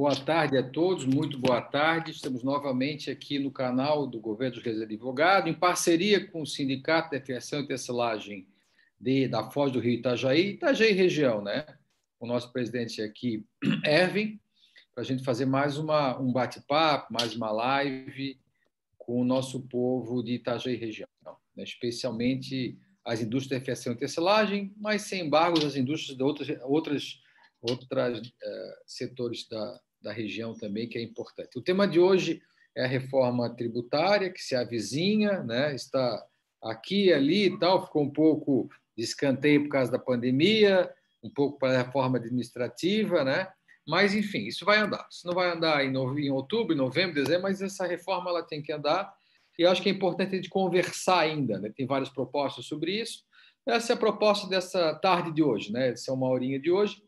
Boa tarde a todos, muito boa tarde. Estamos novamente aqui no canal do Governo dos Reis Advogado, em parceria com o Sindicato de Fiação e Tecelagem de, da Foz do Rio Itajaí, Itajaí região, né? O nosso presidente aqui, Erwin, para a gente fazer mais uma, um bate-papo, mais uma live com o nosso povo de Itajaí região, né? especialmente as indústrias de fiação e tecelagem, mas sem embargo as indústrias de outras, outras outros uh, setores da, da região também, que é importante. O tema de hoje é a reforma tributária, que se avizinha, né? está aqui ali e tal, ficou um pouco de escanteio por causa da pandemia, um pouco para a reforma administrativa, né? mas, enfim, isso vai andar. Isso não vai andar em, em outubro, novembro, dezembro, mas essa reforma ela tem que andar, e eu acho que é importante a gente conversar ainda, né? tem várias propostas sobre isso, essa é a proposta dessa tarde de hoje, né? essa é uma horinha de hoje,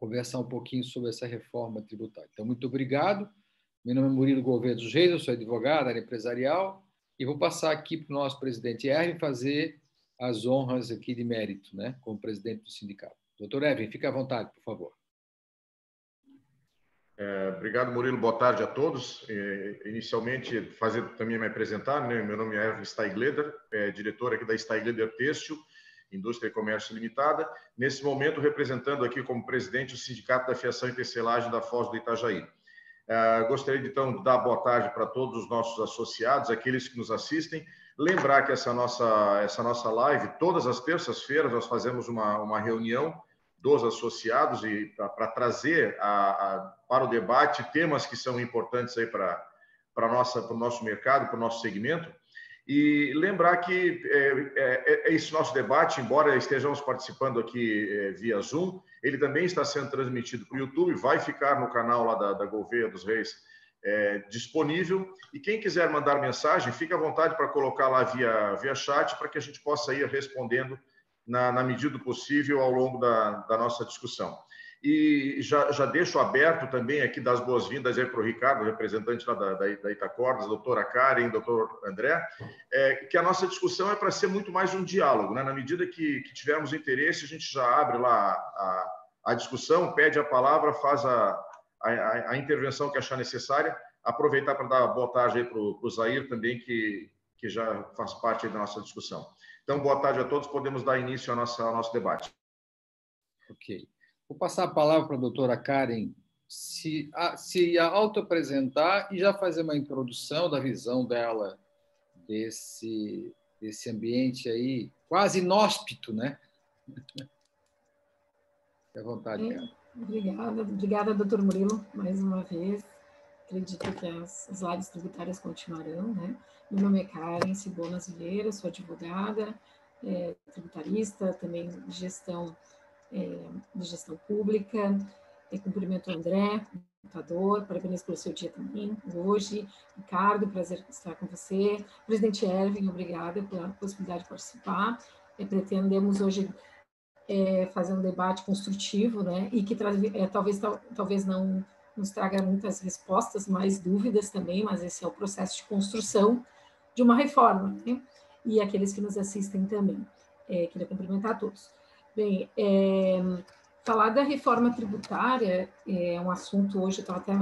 conversar um pouquinho sobre essa reforma tributária. Então, muito obrigado. Meu nome é Murilo Gouveia dos Reis, eu sou advogado, área empresarial, e vou passar aqui para o nosso presidente Erwin fazer as honras aqui de mérito, né, como presidente do sindicato. Doutor Erwin, fique à vontade, por favor. É, obrigado, Murilo. Boa tarde a todos. É, inicialmente, fazer também me apresentar, né? meu nome é Erwin Steigleder, é, diretor aqui da Steigleder Têxtil, Indústria e Comércio Limitada, nesse momento representando aqui como presidente o Sindicato da Fiação e Tecelagem da Foz do Itajaí. Uh, gostaria de, então, dar boa tarde para todos os nossos associados, aqueles que nos assistem. Lembrar que essa nossa, essa nossa live, todas as terças-feiras, nós fazemos uma, uma reunião dos associados e para trazer a, a, para o debate temas que são importantes aí para, para, nossa, para o nosso mercado, para o nosso segmento. E lembrar que é, é, é, esse nosso debate, embora estejamos participando aqui é, via Zoom, ele também está sendo transmitido para o YouTube, vai ficar no canal lá da, da Gouveia dos Reis é, disponível. E quem quiser mandar mensagem, fique à vontade para colocar lá via, via chat, para que a gente possa ir respondendo na, na medida do possível ao longo da, da nossa discussão. E já, já deixo aberto também aqui das boas-vindas aí para o Ricardo, representante lá da, da, da Itacordas, doutora Karen, doutor André, é, que a nossa discussão é para ser muito mais um diálogo. Né? Na medida que, que tivermos interesse, a gente já abre lá a, a discussão, pede a palavra, faz a, a, a intervenção que achar necessária. Aproveitar para dar boa tarde para o Zair também, que, que já faz parte da nossa discussão. Então, boa tarde a todos, podemos dar início ao nosso, ao nosso debate. Ok. Vou passar a palavra para a doutora Karen se, se auto-apresentar e já fazer uma introdução da visão dela desse, desse ambiente aí, quase inóspito, né? Fique à vontade, Karen. Obrigada, obrigada, doutor Murilo, mais uma vez. Acredito que as, as lives tributárias continuarão, né? Meu nome é Karen Cibonas Vieira, sou advogada, é, tributarista, também gestão de gestão pública. É, cumprimento o André, computador, parabéns pelo seu dia também, hoje. Ricardo, prazer estar com você. Presidente Erwin, obrigada pela possibilidade de participar. É, pretendemos hoje é, fazer um debate construtivo, né, e que é, talvez, tal, talvez não nos traga muitas respostas, mais dúvidas também, mas esse é o processo de construção de uma reforma, né? e aqueles que nos assistem também. É, queria cumprimentar a todos. Bem, é, falar da reforma tributária é um assunto hoje, eu até,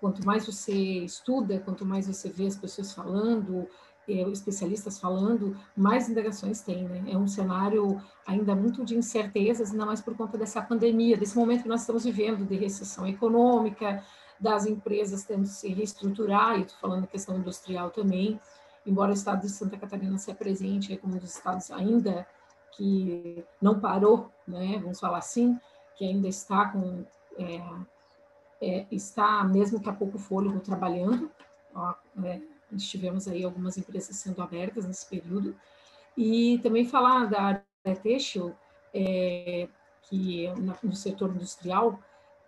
quanto mais você estuda, quanto mais você vê as pessoas falando, é, especialistas falando, mais indagações tem, né? É um cenário ainda muito de incertezas, ainda mais por conta dessa pandemia, desse momento que nós estamos vivendo de recessão econômica, das empresas tendo que se reestruturar, e estou falando da questão industrial também, embora o estado de Santa Catarina se apresente como um dos estados ainda que não parou, né, vamos falar assim, que ainda está com é, é, está mesmo que a pouco fôlego trabalhando. Ó, é, tivemos aí algumas empresas sendo abertas nesse período e também falar da área têxtil, é, que no setor industrial,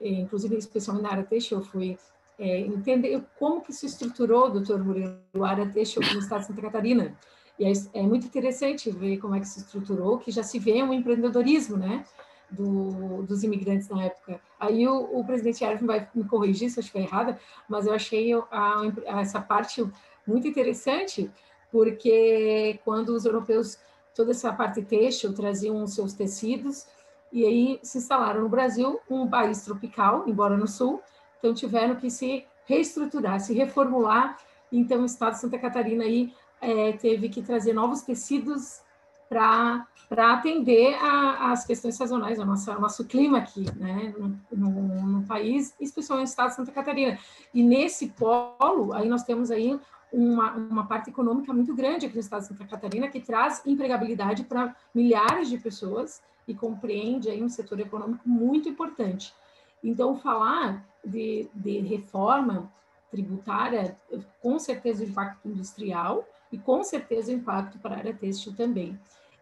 é, inclusive especialmente na área têxtil, fui é, entender como que se estruturou, doutor Murilo, a área têxtil no estado de Santa Catarina. E é, é, muito interessante ver como é que se estruturou, que já se vê um empreendedorismo, né, do, dos imigrantes na época. Aí o, o presidente Erwin vai me corrigir se eu estiver errada, mas eu achei a, a, essa parte muito interessante, porque quando os europeus, toda essa parte têxtil, traziam seus tecidos, e aí se instalaram no Brasil, um país tropical, embora no sul, então tiveram que se reestruturar, se reformular. Então, o Estado de Santa Catarina aí é, teve que trazer novos tecidos para atender as questões sazonais, o nosso, nosso clima aqui, né, no, no, no, país, especialmente no estado de Santa Catarina. E nesse polo, aí nós temos aí uma, uma parte econômica muito grande aqui no estado de Santa Catarina, que traz empregabilidade para milhares de pessoas e compreende aí um setor econômico muito importante. Então, falar de, de reforma tributária, com certeza o impacto industrial e com certeza o impacto para a área têxtil também.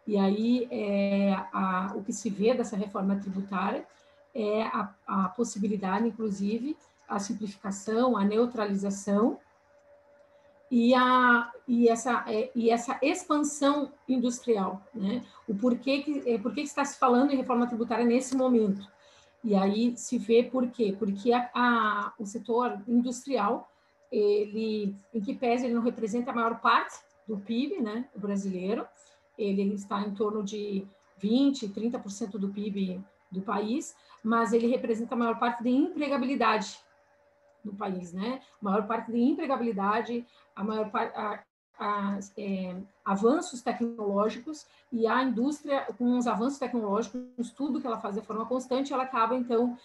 E aí, é, a, o que se vê dessa reforma tributária é a, a possibilidade, inclusive, a simplificação, a neutralização e, a, e, essa, é, e essa expansão industrial. Né? O porquê que, é, porquê que está se falando em reforma tributária nesse momento? E aí se vê por quê? Porque a, a, o setor industrial, ele, em que pese ele não representa a maior parte do PIB né, brasileiro, ele está em torno de 20, 30% do PIB do país, mas ele representa a maior parte da empregabilidade do país, né? A maior parte da empregabilidade, a maior parte, a, a, é, avanços tecnológicos e a indústria, com os avanços tecnológicos, tudo que ela faz de forma constante, ela acaba, então,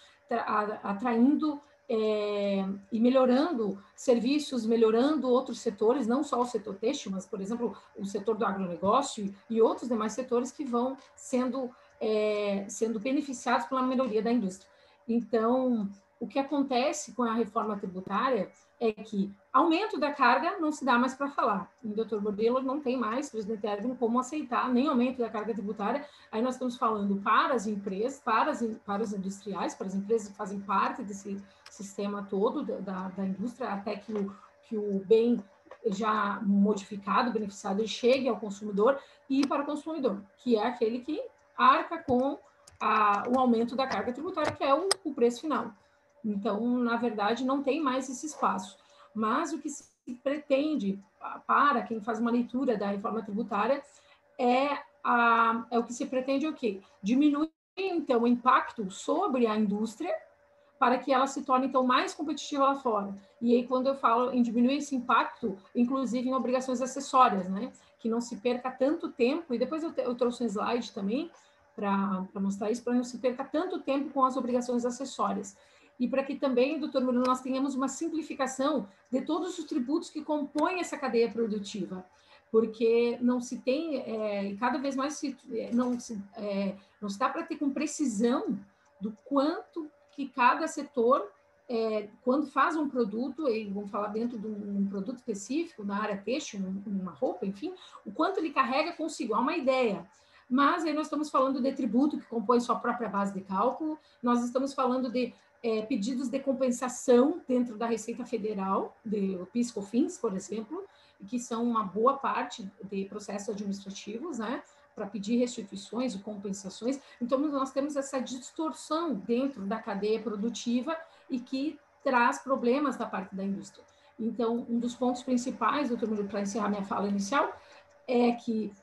atraindo é, e melhorando serviços, melhorando outros setores, não só o setor têxtil, mas, por exemplo, o setor do agronegócio e outros demais setores que vão sendo, é, sendo beneficiados pela melhoria da indústria. Então, o que acontece com a reforma tributária é que aumento da carga não se dá mais para falar. O doutor Bordelo não tem mais, presidente Erwin, como aceitar nem aumento da carga tributária. Aí nós estamos falando para as empresas, para, as, para os industriais, para as empresas que fazem parte desse sistema todo da, da indústria, até que o, que o bem já modificado, beneficiado, chegue ao consumidor e para o consumidor, que é aquele que arca com a, o aumento da carga tributária, que é o, o preço final. Então, na verdade, não tem mais esse espaço. Mas o que se pretende para quem faz uma leitura da reforma tributária é, a, é o que se pretende o quê? Diminuir, então, o impacto sobre a indústria para que ela se torne, então, mais competitiva lá fora. E aí, quando eu falo em diminuir esse impacto, inclusive em obrigações acessórias, né? Que não se perca tanto tempo, e depois eu, eu trouxe um slide também para mostrar isso, para não se perca tanto tempo com as obrigações acessórias e para que também, doutor Murilo, nós tenhamos uma simplificação de todos os tributos que compõem essa cadeia produtiva, porque não se tem, é, cada vez mais se, é, não, se, é, não dá para ter com precisão do quanto que cada setor, é, quando faz um produto, e vamos falar dentro de um, produto específico, na área têxtil, uma roupa, enfim, o quanto ele carrega consigo, há uma ideia. Mas aí nós estamos falando de tributo que compõe sua própria base de cálculo, nós estamos falando de é, pedidos de compensação dentro da Receita Federal, de PIS/COFINS, por exemplo, que são uma boa parte de processos administrativos, né, para pedir restituições e compensações. Então, nós temos essa distorção dentro da cadeia produtiva e que traz problemas da parte da indústria. Então, um dos pontos principais, doutor Murilo, para encerrar minha fala inicial, é que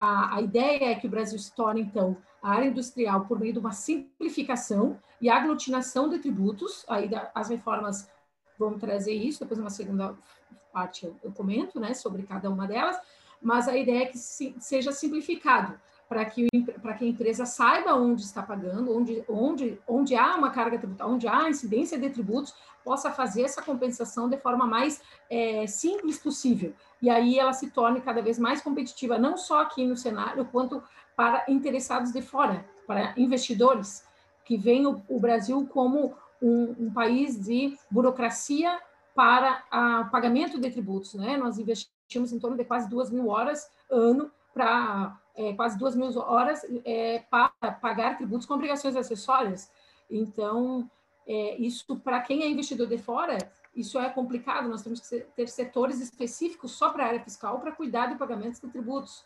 a, a ideia é que o Brasil se torne, então, a área industrial por meio de uma simplificação e aglutinação de tributos, aí da, as reformas vão trazer isso, depois uma segunda parte eu, eu, comento, né, sobre cada uma delas, mas a ideia é que se, seja simplificado, para que, para que a empresa saiba onde está pagando, onde, onde, onde há uma carga tributária, onde há incidência de tributos, possa fazer essa compensação de forma mais é, simples possível. E aí ela se torne cada vez mais competitiva, não só aqui no cenário, quanto para interessados de fora, para investidores que veem o, o Brasil como um, um, país de burocracia para o pagamento de tributos. Né? Nós investimos em torno de quase duas mil horas ano para é, quase duas mil horas é, para pagar tributos com obrigações acessórias. Então, é, isso para quem é investidor de fora, isso é complicado. Nós temos que ter setores específicos só para a área fiscal para cuidar de pagamentos de tributos.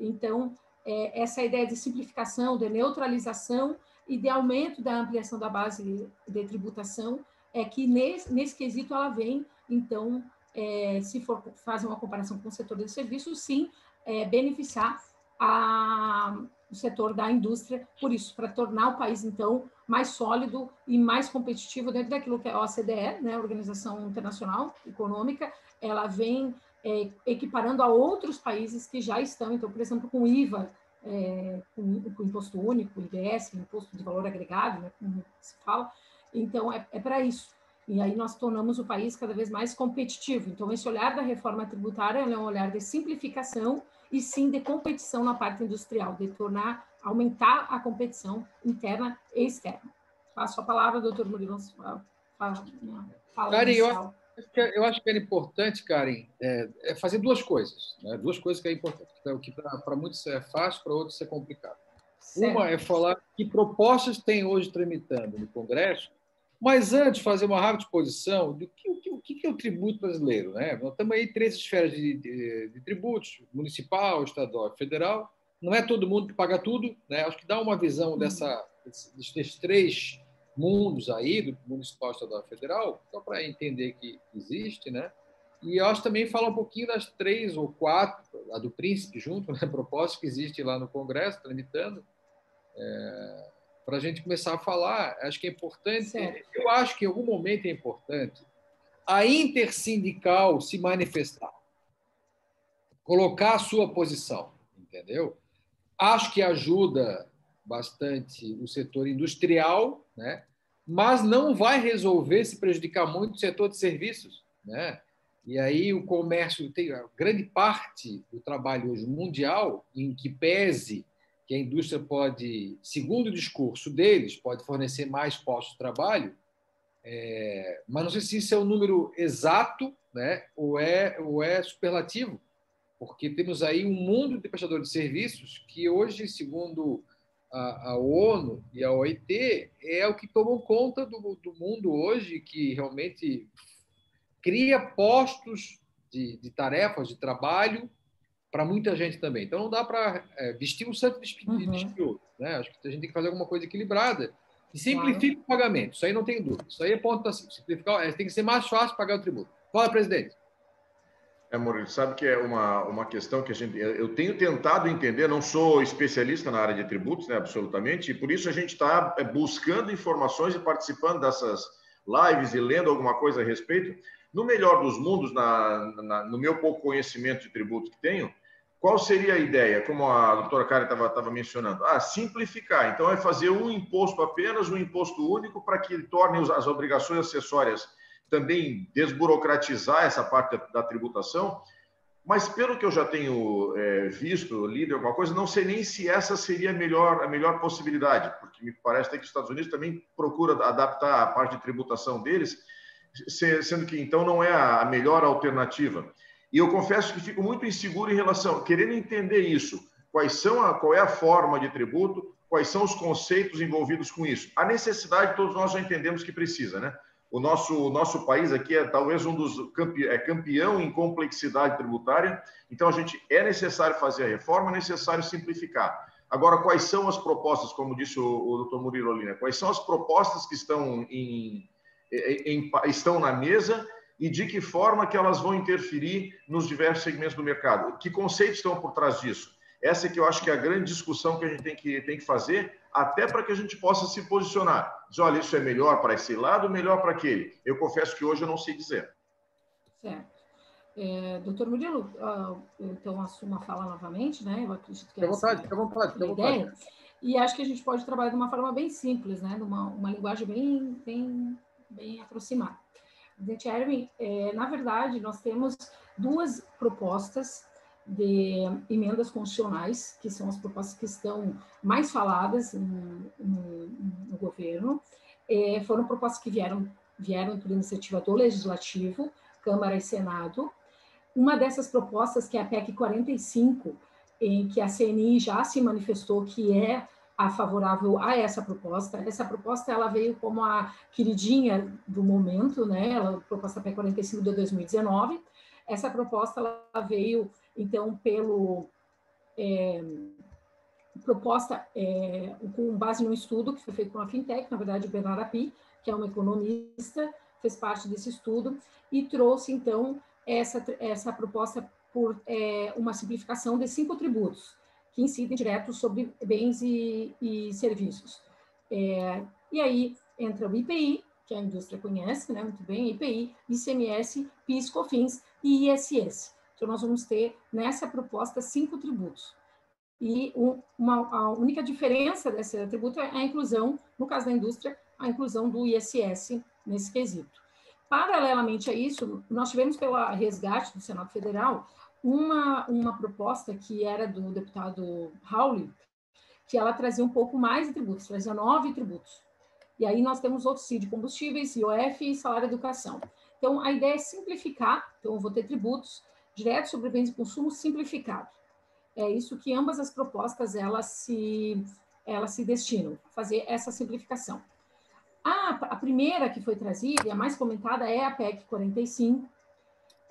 Então, é, essa ideia de simplificação, de neutralização e de aumento da ampliação da base de tributação é que nesse, nesse quesito ela vem, então, é, se for fazer uma comparação com o setor de serviços, sim, é, beneficiar a, o setor da indústria, por isso, para tornar o país, então, mais sólido e mais competitivo dentro daquilo que é a OCDE, né, Organização Internacional Econômica, ela vem é, equiparando a outros países que já estão, então, por exemplo, com IVA, é, com, com, imposto único, IBS, imposto de valor agregado, né, como se fala, então é, é para isso. E aí nós tornamos o país cada vez mais competitivo. Então, esse olhar da reforma tributária é um olhar de simplificação e sim de competição na parte industrial, de tornar, aumentar a competição interna e externa. Passo a palavra, doutor Murilo. Karen, eu, eu acho que era importante, Karen, é, é fazer duas coisas. Né? Duas coisas que é importante, o que para muitos é fácil, para outros é complicado. Certo. Uma é falar que propostas tem hoje tramitando no Congresso mas antes, fazer uma rápida exposição do que, o que, que, é o tributo brasileiro. Né? Nós temos aí três esferas de, de, de, tributos: municipal, estadual e federal. Não é todo mundo que paga tudo. Né? Acho que dá uma visão dessa, desses três mundos aí, do municipal, estadual e federal, só para entender que existe. Né? E eu acho também falar um pouquinho das três ou quatro, a do príncipe junto, né? propostas que existe lá no Congresso, tramitando. É para a gente começar a falar. Acho que é importante. Eu acho que em algum momento é importante a intersindical se manifestar, colocar a sua posição, entendeu? Acho que ajuda bastante o setor industrial, né? mas não vai resolver se prejudicar muito o setor de serviços. Né? E aí o comércio tem grande parte do trabalho hoje mundial em que pese que a indústria pode, segundo o discurso deles, pode fornecer mais postos de trabalho, é, mas não sei se isso é o um número exato né, ou, é, ou é superlativo, porque temos aí um mundo de prestadores de serviços que hoje, segundo a, a ONU e a OIT, é o que tomam conta do, do mundo hoje, que realmente cria postos de, de tarefas de trabalho para muita gente também. Então não dá para é, vestir um santo de uhum. né? Acho que a gente tem que fazer alguma coisa equilibrada e simplifica claro. o pagamento. Isso aí não tem dúvida. Isso aí é ponto para simplificar. É, tem que ser mais fácil pagar o tributo. Fala, presidente. É, Murilo, sabe que é uma, uma questão que a gente. Eu tenho tentado entender, não sou especialista na área de tributos, né, absolutamente, e por isso a gente está é, buscando informações e participando dessas lives e lendo alguma coisa a respeito. No melhor dos mundos, na, na, no meu pouco conhecimento de tributo que tenho, qual seria a ideia, como a doutora Karen estava mencionando? Ah, simplificar. Então, é fazer um imposto apenas, um imposto único, para que torne as obrigações acessórias também desburocratizar essa parte da, tributação. Mas, pelo que eu já tenho é, visto, lido alguma coisa, não sei nem se essa seria a melhor, a melhor possibilidade, porque me parece que os Estados Unidos também procura adaptar a parte de tributação deles, sendo que então não é a melhor alternativa. E eu confesso que fico muito inseguro em relação, querendo entender isso. Quais são a, qual é a forma de tributo, quais são os conceitos envolvidos com isso. A necessidade, todos nós já entendemos que precisa, né? O nosso, o nosso país aqui é talvez um dos campe, é campeão em complexidade tributária, então a gente é necessário fazer a reforma, é necessário simplificar. Agora, quais são as propostas, como disse o, o doutor Murilo Lina, quais são as propostas que estão, em, em, estão na mesa e de que forma que elas vão interferir nos diversos segmentos do mercado. Que conceitos estão por trás disso? Essa é que eu acho que é a grande discussão que a gente tem que, tem que fazer, até para que a gente possa se posicionar. Dizer, olha, isso é melhor para esse lado, melhor para aquele. Eu confesso que hoje eu não sei dizer. Certo. É, doutor Murilo, uh, então assumo a fala novamente, né? Eu acredito que à vontade, à vontade, à vontade. E acho que a gente pode trabalhar de uma forma bem simples, né? Numa uma linguagem bem, bem, bem aproximada. Presidente Erwin, é, na verdade, nós temos duas propostas de emendas constitucionais, que são as propostas que estão mais faladas no, no, no governo. É, foram propostas que vieram, vieram por iniciativa do Legislativo, Câmara e Senado. Uma dessas propostas, que é a PEC 45, em que a CNI já se manifestou que é a favorável a essa proposta. Essa proposta ela veio como a queridinha do momento, né? Ela proposta P 45 de 2019. Essa proposta ela veio então pelo é, proposta é, com base no estudo que foi feito por uma fintech, na verdade o Bernardo Api, que é um economista, fez parte desse estudo e trouxe então essa essa proposta por é, uma simplificação de cinco tributos que incidem direto sobre bens e, e serviços. É, e aí entra o IPI, que a indústria conhece né, muito bem, IPI, ICMS, PIS, COFINS e ISS. Então, nós vamos ter nessa proposta cinco tributos. E uma, a única diferença desse tributo é a inclusão, no caso da indústria, a inclusão do ISS nesse quesito. Paralelamente a isso, nós tivemos pela resgate do Senado Federal uma, uma proposta que era do deputado Howley, que ela trazia um pouco mais de tributos, trazia nove tributos. E aí nós temos outros de combustíveis, IOF e salário educação. Então, a ideia é simplificar, então eu vou ter tributos diretos sobre bens de consumo simplificado. É isso que ambas as propostas elas se, elas se destinam, fazer essa simplificação. A, a primeira que foi trazida, e a mais comentada, é a PEC 45,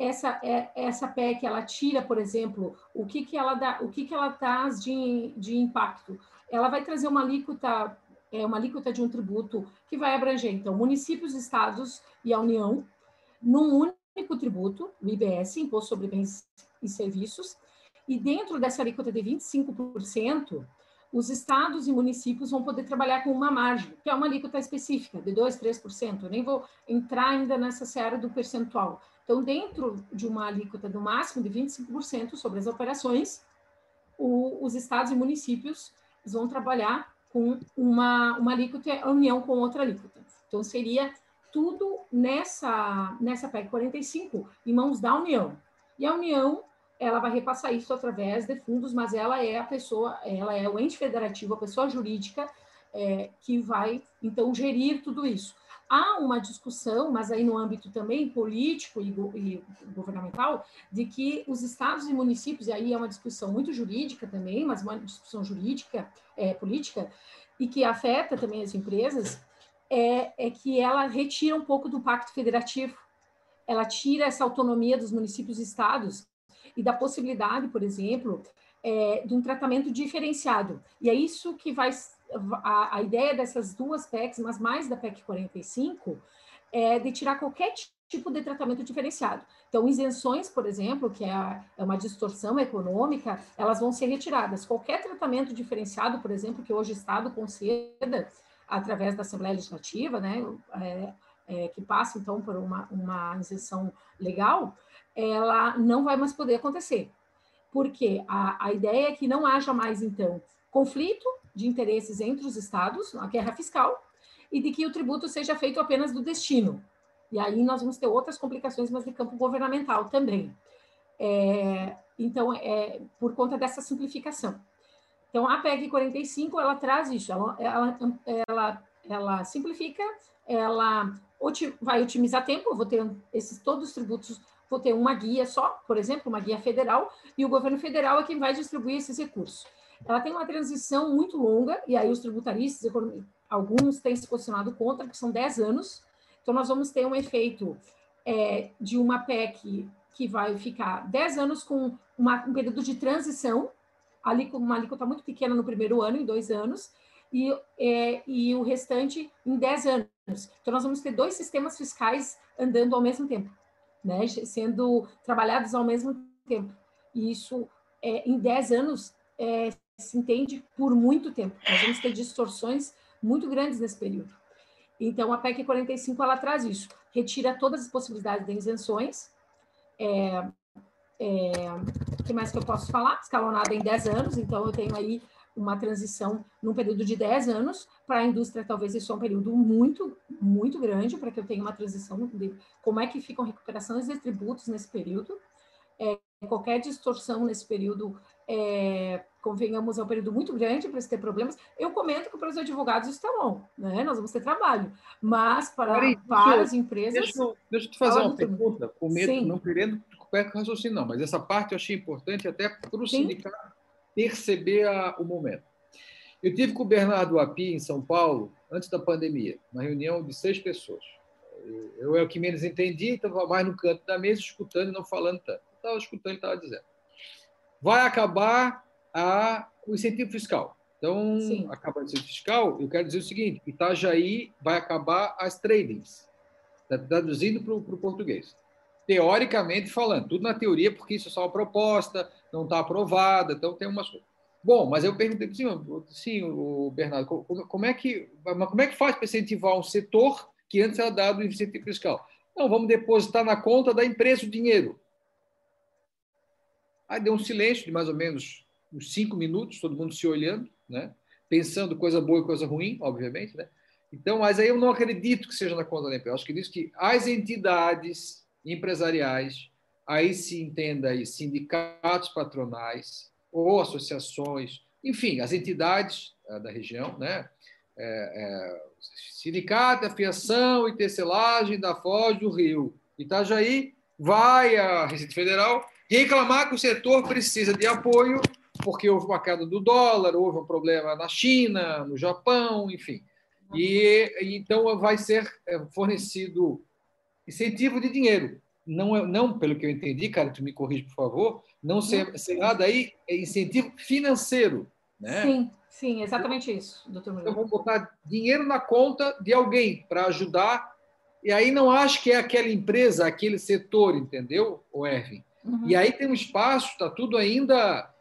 essa é essa PEC ela tira, por exemplo, o que que ela dá, o que que ela traz de, de impacto? Ela vai trazer uma alíquota é uma alíquota de um tributo que vai abranger então municípios, estados e a União num único tributo, o IBS, Imposto sobre Bens e Serviços, e dentro dessa alíquota de 25%, os estados e municípios vão poder trabalhar com uma margem, que é uma alíquota específica, de 2%, 3%. Eu nem vou entrar ainda nessa seara do percentual, então, dentro de uma alíquota do máximo de 25% sobre as operações, o, os estados e municípios vão trabalhar com uma, uma alíquota, a união com outra alíquota. Então, seria tudo nessa, nessa PEC 45 em mãos da União. E a União, ela vai repassar isso através de fundos, mas ela é a pessoa, ela é o ente federativo, a pessoa jurídica é, que vai, então, gerir tudo isso. Há uma discussão, mas aí no âmbito também político e, e, governamental, de que os estados e municípios, e aí é uma discussão muito jurídica também, mas uma discussão jurídica, é, política, e que afeta também as empresas, é, é que ela retira um pouco do pacto federativo, ela tira essa autonomia dos municípios e estados e da possibilidade, por exemplo, é, de um tratamento diferenciado. E é isso que vai a, a ideia dessas duas PECs, mas mais da PEC 45, é de tirar qualquer tipo de tratamento diferenciado. Então, isenções, por exemplo, que é, é uma distorção econômica, elas vão ser retiradas. Qualquer tratamento diferenciado, por exemplo, que hoje o Estado conceda através da Assembleia Legislativa, né, é, é, que passa, então, por uma, uma isenção legal, ela não vai mais poder acontecer. Porque a, a ideia é que não haja mais, então, conflito de interesses entre os estados, a guerra fiscal, e de que o tributo seja feito apenas do destino. E aí nós vamos ter outras complicações, mas de campo governamental também. É, então, é por conta dessa simplificação. Então, a PEC 45, ela traz isso, ela, ela, ela, ela simplifica, ela vai otimizar tempo, eu vou ter esses todos os tributos, vou ter uma guia só, por exemplo, uma guia federal, e o governo federal é quem vai distribuir esses recursos ela tem uma transição muito longa, e aí os tributaristas, alguns têm se posicionado contra, que são 10 anos. Então, nós vamos ter um efeito é, de uma PEC que vai ficar 10 anos com uma, um período de transição, ali com uma alíquota muito pequena no primeiro ano, em dois anos, e, é, e o restante em 10 anos. Então, nós vamos ter dois sistemas fiscais andando ao mesmo tempo, né, sendo trabalhados ao mesmo tempo. E isso, é, em 10 anos, é, se entende por muito tempo. Nós vamos ter distorções muito grandes nesse período. Então, a PEC 45 ela traz isso, retira todas as possibilidades de isenções. É, é, que mais que eu posso falar? Escalonada em 10 anos, então eu tenho aí uma transição num período de 10 anos. Para a indústria, talvez isso é um período muito, muito grande, para que eu tenha uma transição de como é que ficam recuperações de tributos nesse período. É, qualquer distorção nesse período é, convenhamos, é um período muito grande para se ter problemas. Eu comento que para os advogados isso está bom, né? Nós vamos ter trabalho, mas para, para as empresas. Deixa, deixa eu te fazer uma pergunta, com medo, Sim. não querendo perca raciocínio, não, mas essa parte eu achei importante até para o sindicato perceber a, o momento. Eu tive com o Bernardo Api, em São Paulo, antes da pandemia, uma reunião de seis pessoas. Eu é o que menos entendi, estava mais no canto da mesa, escutando e não falando tanto. Estava escutando e estava dizendo. Vai acabar a, o incentivo fiscal. Então, Sim. acaba o incentivo fiscal, eu quero dizer o seguinte: Itajaí vai acabar as tradings, tá traduzindo para o português. Teoricamente falando, tudo na teoria, porque isso é só uma proposta, não está aprovada, então tem umas coisas. Bom, mas eu perguntei, sim, sim o Bernardo, como, é que, como é que faz para incentivar um setor que antes era dado incentivo fiscal? Não, vamos depositar na conta da empresa o dinheiro. Aí deu um silêncio de mais ou menos uns cinco minutos, todo mundo se olhando, né? pensando coisa boa e coisa ruim, obviamente. Né? Então, mas aí eu não acredito que seja na conta da empresa. Eu acho que diz que as entidades empresariais, aí se entenda aí sindicatos patronais ou associações, enfim, as entidades eh, da região, né? É, é, sindicato, afiação e tecelagem da Foz do Rio. Itajaí vai à Receita Federal reclamar que o setor precisa de apoio porque houve uma queda do dólar, houve um problema na China, no Japão, enfim. E então vai ser é, fornecido incentivo de dinheiro. Não, é, não pelo que eu entendi, cara, tu me corrige, por favor, não ser, nada aí é incentivo financeiro. Né? Sim, sim, exatamente isso, doutor Então, vamos botar dinheiro na conta de alguém para ajudar. E aí não acho que é aquela empresa, aquele setor, entendeu, o Erwin? Uhum. E aí tem um espaço, está tudo ainda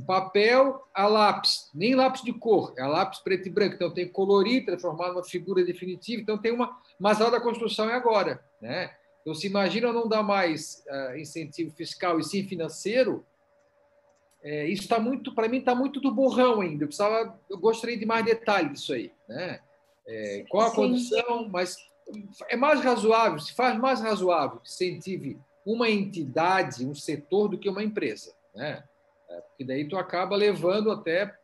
papel a lápis, nem lápis de cor, é lápis preto e branco. Então tem que colorir, transformar numa figura definitiva. Então tem uma. Mas a da construção é agora. Né? Então, se imagina não dar mais uh, incentivo fiscal e sim financeiro, é, isso está muito, para mim, está muito do borrão ainda. Eu, precisava, eu gostaria de mais detalhes disso aí. Né? É, qual a sim. condição, mas é mais razoável, se faz mais razoável que incentive uma entidade, um setor, do que uma empresa. Né? É, porque daí tu acaba levando até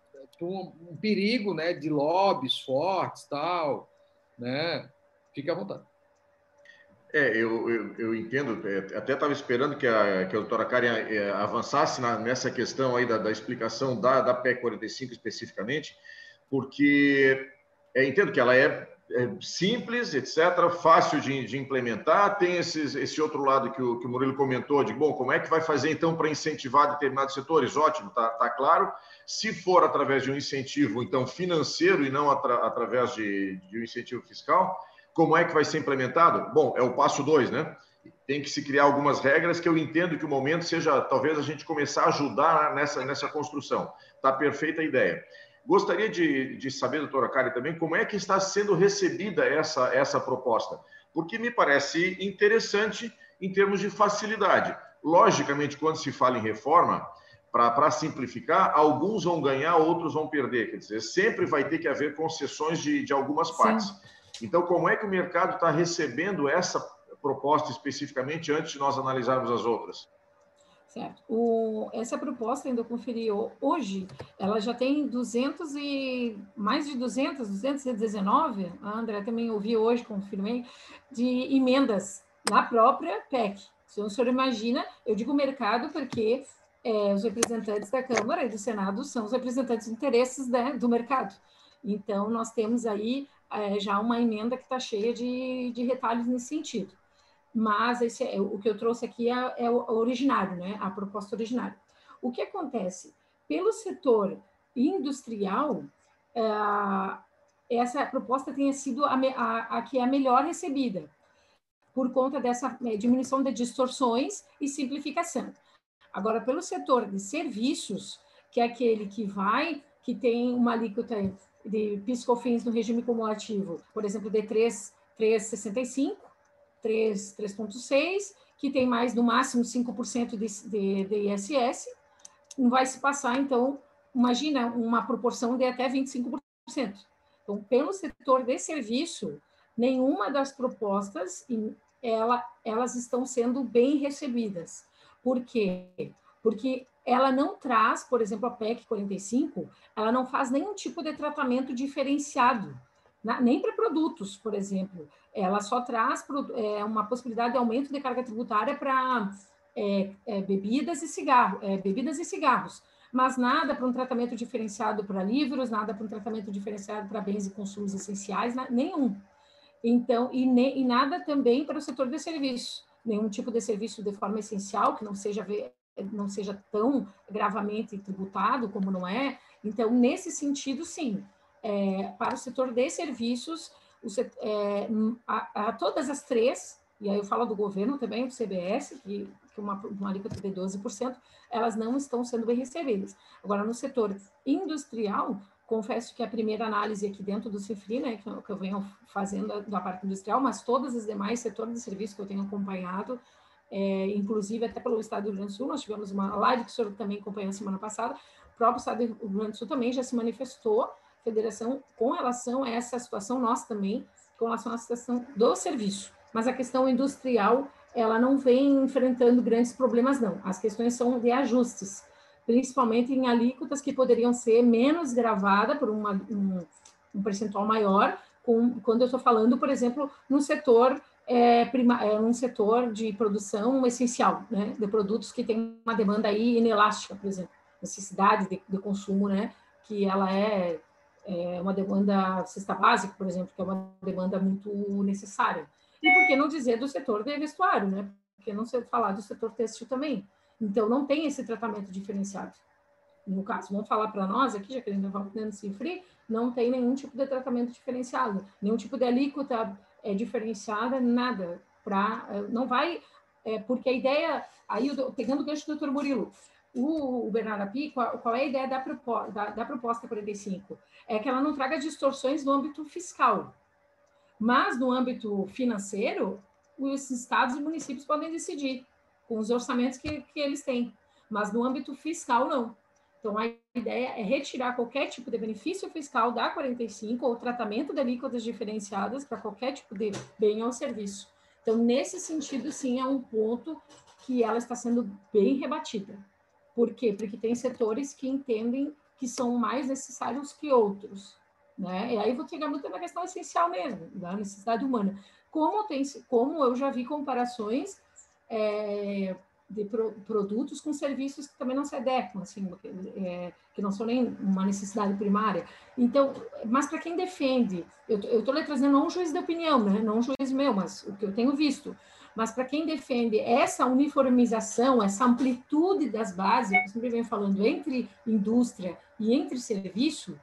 um, um perigo né, de lobbies fortes tal. Né? Fique à vontade. É, eu, eu, eu, entendo, é, até estava esperando que a, que a doutora Karen é, avançasse na, nessa questão aí da, da explicação da, da PEC 45 especificamente, porque é, entendo que ela é é simples, etc., fácil de, de implementar. Tem esses, esse outro lado que o, que o Murilo comentou, de, bom, como é que vai fazer então para incentivar determinados setores? Ótimo, está tá claro. Se for através de um incentivo, então, financeiro e não atra, através de, de um incentivo fiscal, como é que vai ser implementado? Bom, é o passo dois, né? Tem que se criar algumas regras que eu entendo que o momento seja, talvez, a gente começar a ajudar nessa, nessa construção. Está perfeita a ideia. Gostaria de, de saber, doutora Kari, também como é que está sendo recebida essa, essa proposta, porque me parece interessante em termos de facilidade. Logicamente, quando se fala em reforma, para simplificar, alguns vão ganhar, outros vão perder. Quer dizer, sempre vai ter que haver concessões de, de algumas partes. Sim. Então, como é que o mercado está recebendo essa proposta especificamente antes de nós analisarmos as outras? Certo. O, essa proposta, ainda conferi hoje, ela já tem 200 e mais de 200, 219, a André também ouvi hoje, confirmei, de emendas na própria PEC. Então, o senhor imagina, eu digo mercado porque é, os representantes da Câmara e do Senado são os representantes de interesses né, do mercado. Então, nós temos aí é, já uma emenda que está cheia de, de retalhos nesse sentido mas esse é, o que eu trouxe aqui é, é o originário, né? A proposta originária. O que acontece? Pelo setor industrial, é, essa proposta tenha sido a, a, a, que é a melhor recebida, por conta dessa né, diminuição de distorções e simplificação. Agora, pelo setor de serviços, que é aquele que vai, que tem uma alíquota de piscofins no regime cumulativo, por exemplo, de 3,65, 3,6, que tem mais no máximo 5% de, de, de ISS, vai se passar, então, imagina uma proporção de até 25%. Então, pelo setor de serviço, nenhuma das propostas ela, elas estão sendo bem recebidas. Por quê? Porque ela não traz, por exemplo, a PEC 45, ela não faz nenhum tipo de tratamento diferenciado, nem para produtos, por exemplo ela só traz é, uma possibilidade de aumento de carga tributária para é, é, bebidas e cigarro, é, bebidas e cigarros, mas nada para um tratamento diferenciado para livros, nada para um tratamento diferenciado para bens e consumos essenciais, nenhum. Então, e, ne, e nada também para o setor de serviços, nenhum tipo de serviço de forma essencial que não seja não seja tão gravamente tributado como não é. Então, nesse sentido, sim, é, para o setor de serviços é, a, a, todas as três e aí eu falo do governo também, do CBS, que, que uma, uma alíquota de 12%, elas não estão sendo bem recebidas. Agora, no setor industrial, confesso que a primeira análise aqui dentro do Cifri, né, que eu, que eu venho fazendo da parte industrial, mas todos os demais setores de serviço que eu tenho acompanhado, é, inclusive até pelo Estado do Rio Grande do Sul, nós tivemos uma live que o senhor também acompanhou semana passada, o próprio Estado do Rio Grande do Sul também já se manifestou, federação, com relação a essa situação, nós também, com relação à situação do serviço. Mas a questão industrial, ela não vem enfrentando grandes problemas, não. As questões são de ajustes, principalmente em alíquotas que poderiam ser menos gravadas por uma, um, um percentual maior, com, quando eu estou falando, por exemplo, no setor é, prima, é um setor de produção essencial, né, de produtos que tem uma demanda aí inelástica, por exemplo, necessidade de, de consumo, né, que ela é, é, uma demanda cesta básica, por exemplo, que é uma demanda muito necessária. E por que não dizer do setor de vestuário, né? Porque não sei falar do setor têxtil também. Então, não tem esse tratamento diferenciado. No caso, vamos falar para nós aqui, já que a gente está falando de free, não tem nenhum tipo de tratamento diferenciado, nenhum tipo de alíquota é, diferenciada, nada. Pra, é, não vai, é, porque a ideia, aí pegando o gancho do doutor Murilo, o, o Bernardo Api, qual, qual, é a ideia da, da, da proposta 45? É que ela não traga distorções no âmbito fiscal. Mas no âmbito financeiro, os estados e municípios podem decidir com os orçamentos que, que eles têm. Mas no âmbito fiscal, não. Então, a ideia é retirar qualquer tipo de benefício fiscal da 45 ou tratamento de alíquotas diferenciadas para qualquer tipo de bem ou serviço. Então, nesse sentido, sim, é um ponto que ela está sendo bem rebatida. Por quê? Porque tem setores que entendem que são mais necessários que outros. Né? E aí vou chegar muito na questão essencial mesmo, da necessidade humana. Como, tem, como eu já vi comparações é, de pro, produtos com serviços que também não se adequam, assim, é, que não são nem uma necessidade primária. Então, mas para quem defende, eu estou trazendo não um juiz de opinião, né? não um juiz meu, mas o que eu tenho visto, mas para quem defende essa uniformização, essa amplitude das bases, eu sempre venho falando, entre indústria e entre serviço,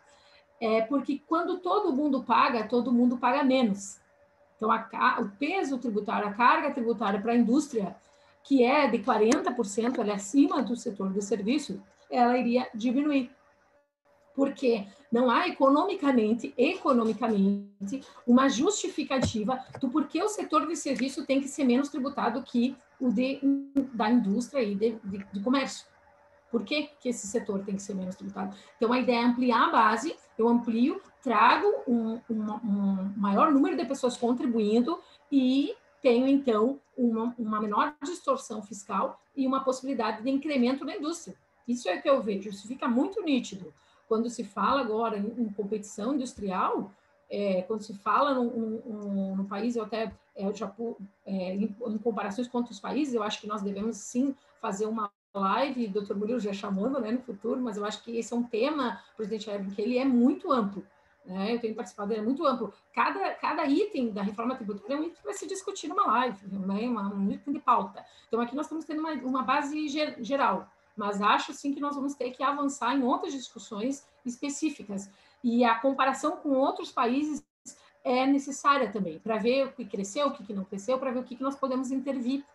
é porque quando todo mundo paga, todo mundo paga menos. Então, a, o peso tributário, a carga tributária para a indústria, que é de 40%, ela é acima do setor de serviço, ela iria diminuir. Porque não há economicamente, economicamente, uma justificativa do porquê o setor de serviço tem que ser menos tributado que o de, da indústria e de, de, de comércio. Por que, que esse setor tem que ser menos tributado? Então, a ideia é ampliar a base, eu amplio, trago um, um, um maior número de pessoas contribuindo e tenho, então, uma, uma menor distorção fiscal e uma possibilidade de incremento na indústria. Isso é que eu vejo, isso fica muito nítido. Quando se fala agora em, em competição industrial, é, quando se fala no, país, eu até é, já, é, em, em comparações com outros países, eu acho que nós devemos sim fazer uma live, doutor Murilo já chamando né, no futuro, mas eu acho que esse é um tema, presidente Evan, que ele é muito amplo. Né? Eu tenho participado, ele é muito amplo. Cada, cada item da reforma tributária é um item que vai se discutir numa live, né? uma, um item de pauta. Então, aqui nós estamos tendo uma, uma base geral, mas acho sim que nós vamos ter que avançar em outras discussões específicas. E a comparação com outros países é necessária também, para ver o que cresceu, o que não cresceu, para ver o que nós podemos intervir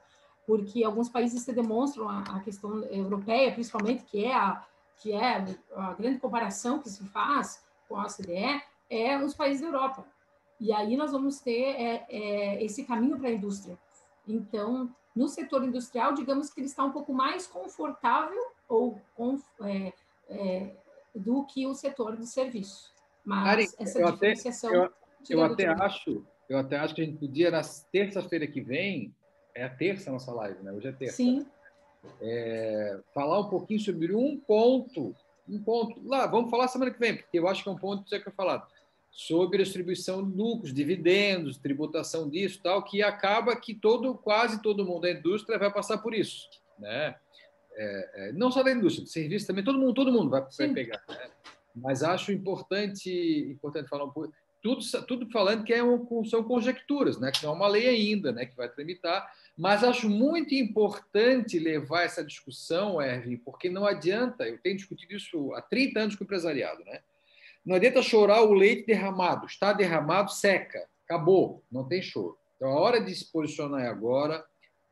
porque alguns países se demonstram a, questão europeia, principalmente, que é a, que é a grande comparação que se faz com a OCDE, é os países da Europa. E aí nós vamos ter é, é, esse caminho para a indústria. Então, no setor industrial, digamos que ele está um pouco mais confortável ou é, é do que o setor de serviço. Mas Ari, essa eu diferenciação... Até, eu, eu até acho, eu até acho que a gente podia, na terça-feira que vem, é a terça a nossa live, né? Hoje é terça. Sim. É, falar um pouquinho sobre um ponto, um ponto. Lá, vamos falar semana que vem, porque eu acho que é um ponto que você quer falar sobre a distribuição de lucros, dividendos, tributação disso, tal, que acaba que todo, quase todo mundo da indústria vai passar por isso, né? É, é, não só da indústria, de serviço também, todo mundo, todo mundo vai, vai pegar. Né? Mas acho importante, importante falar um pouco tudo, tudo falando que é um, são conjecturas, né? que não é uma lei ainda, né? que vai tramitar, mas acho muito importante levar essa discussão, Erwin, porque não adianta, eu tenho discutido isso há 30 anos com o empresariado, né? Não adianta chorar o leite derramado, está derramado, seca, acabou, não tem choro. Então, a hora de se posicionar é agora.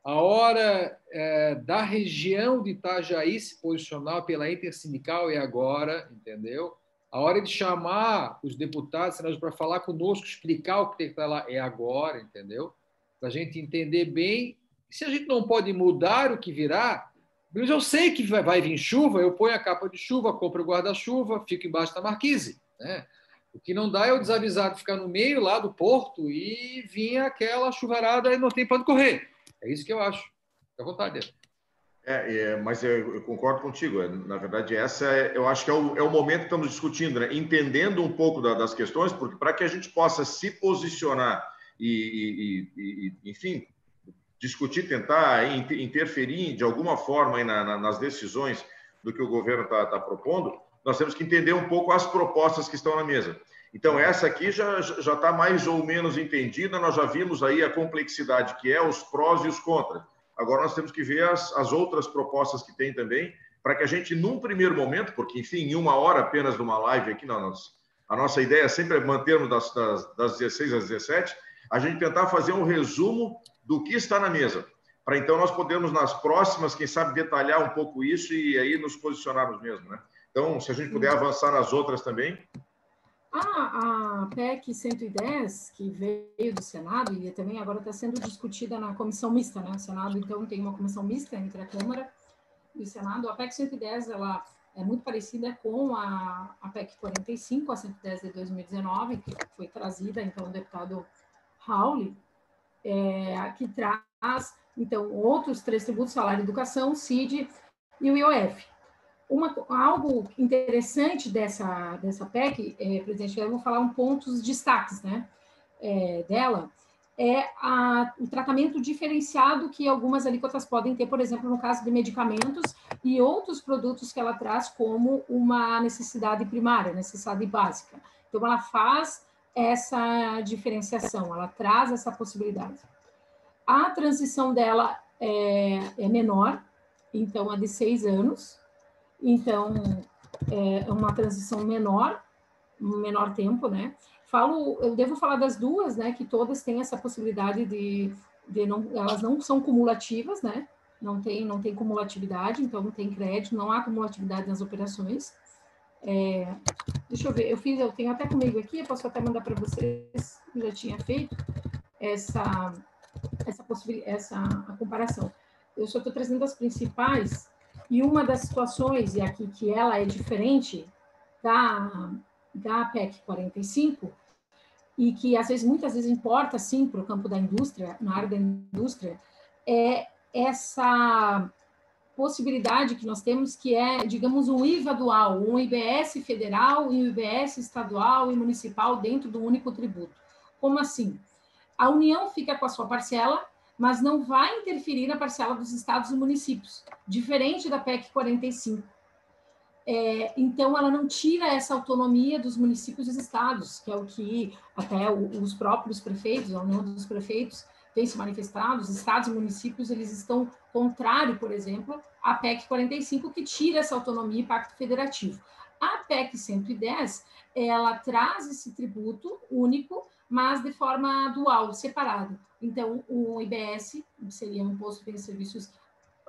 A hora é, da região de Itajaí se posicionar pela intersindical é agora, entendeu? A hora de chamar os deputados para falar conosco, explicar o que tem que estar lá é agora, entendeu? Para a gente entender bem. Se a gente não pode mudar o que virá, mas eu sei que vai vir chuva, eu ponho a capa de chuva, compro o guarda-chuva, fico embaixo da marquise. Né? O que não dá é o desavisado ficar no meio lá do porto e vir aquela chuvarada e não tem para onde correr. É isso que eu acho. Fica à vontade. É, é, mas eu, eu, concordo contigo. É, na verdade, essa é, eu acho que é o, é o momento que estamos discutindo, né? entendendo um pouco da, das questões, porque para que a gente possa se posicionar e, e, e enfim, discutir, tentar interferir de alguma forma na, na, nas decisões do que o governo está tá propondo, nós temos que entender um pouco as propostas que estão na mesa. Então, essa aqui já está mais ou menos entendida, nós já vimos aí a complexidade que é, os prós e os contras. Agora nós temos que ver as, as outras propostas que tem também, para que a gente, num primeiro momento, porque, enfim, em uma hora apenas numa live aqui, nós, a nossa ideia é sempre mantermos das, das, das 16 às 17, a gente tentar fazer um resumo do que está na mesa, para então nós podermos, nas próximas, quem sabe, detalhar um pouco isso e aí nos posicionarmos mesmo, né? Então, se a gente puder avançar nas outras também. A, a PEC 110, que veio do Senado e também agora está sendo discutida na comissão mista, né? O Senado, então, tem uma comissão mista entre a Câmara e o Senado. A PEC 110, ela é muito parecida com a, a PEC 45, a 110 de 2019, que foi trazida, então, o deputado Raul, é, que traz, então, outros três tributos, salário, educação, CID e o IOF. Uma, algo interessante dessa, dessa PEC, é, presidente, eu vou falar um pontos destaques né, é, dela, é a, o tratamento diferenciado que algumas alíquotas podem ter, por exemplo, no caso de medicamentos e outros produtos que ela traz como uma necessidade primária, necessidade básica. Então, ela faz essa diferenciação, ela traz essa possibilidade. A transição dela é, é menor, então é de seis anos, então é uma transição menor, menor tempo, né? Falo, eu devo falar das duas, né? Que todas têm essa possibilidade de, de não, elas não são cumulativas, né? Não tem, não tem cumulatividade, então não tem crédito, não há cumulatividade nas operações. É, deixa eu ver, eu fiz, eu tenho até comigo aqui, eu posso até mandar para vocês, eu já tinha feito essa essa possibilidade, essa a comparação. Eu só estou trazendo as principais e uma das situações e aqui que ela é diferente da da PEC 45 e que às vezes muitas vezes importa sim para o campo da indústria, na área da indústria, é essa possibilidade que nós temos, que é, digamos, um IVA dual, um IBS federal e um IBS estadual e municipal dentro do único tributo. Como assim? A União fica com a sua parcela, mas não vai interferir na parcela dos estados e municípios, diferente da PEC 45. É, então, ela não tira essa autonomia dos municípios e dos estados, que é o que até os próprios prefeitos, a União dos Prefeitos, tem se manifestado, os estados e municípios, eles estão contrário, por exemplo, à PEC 45, que tira essa autonomia e pacto federativo. A PEC 110, ela traz esse tributo único, mas de forma dual, separado. Então, o IBS seria um imposto de serviços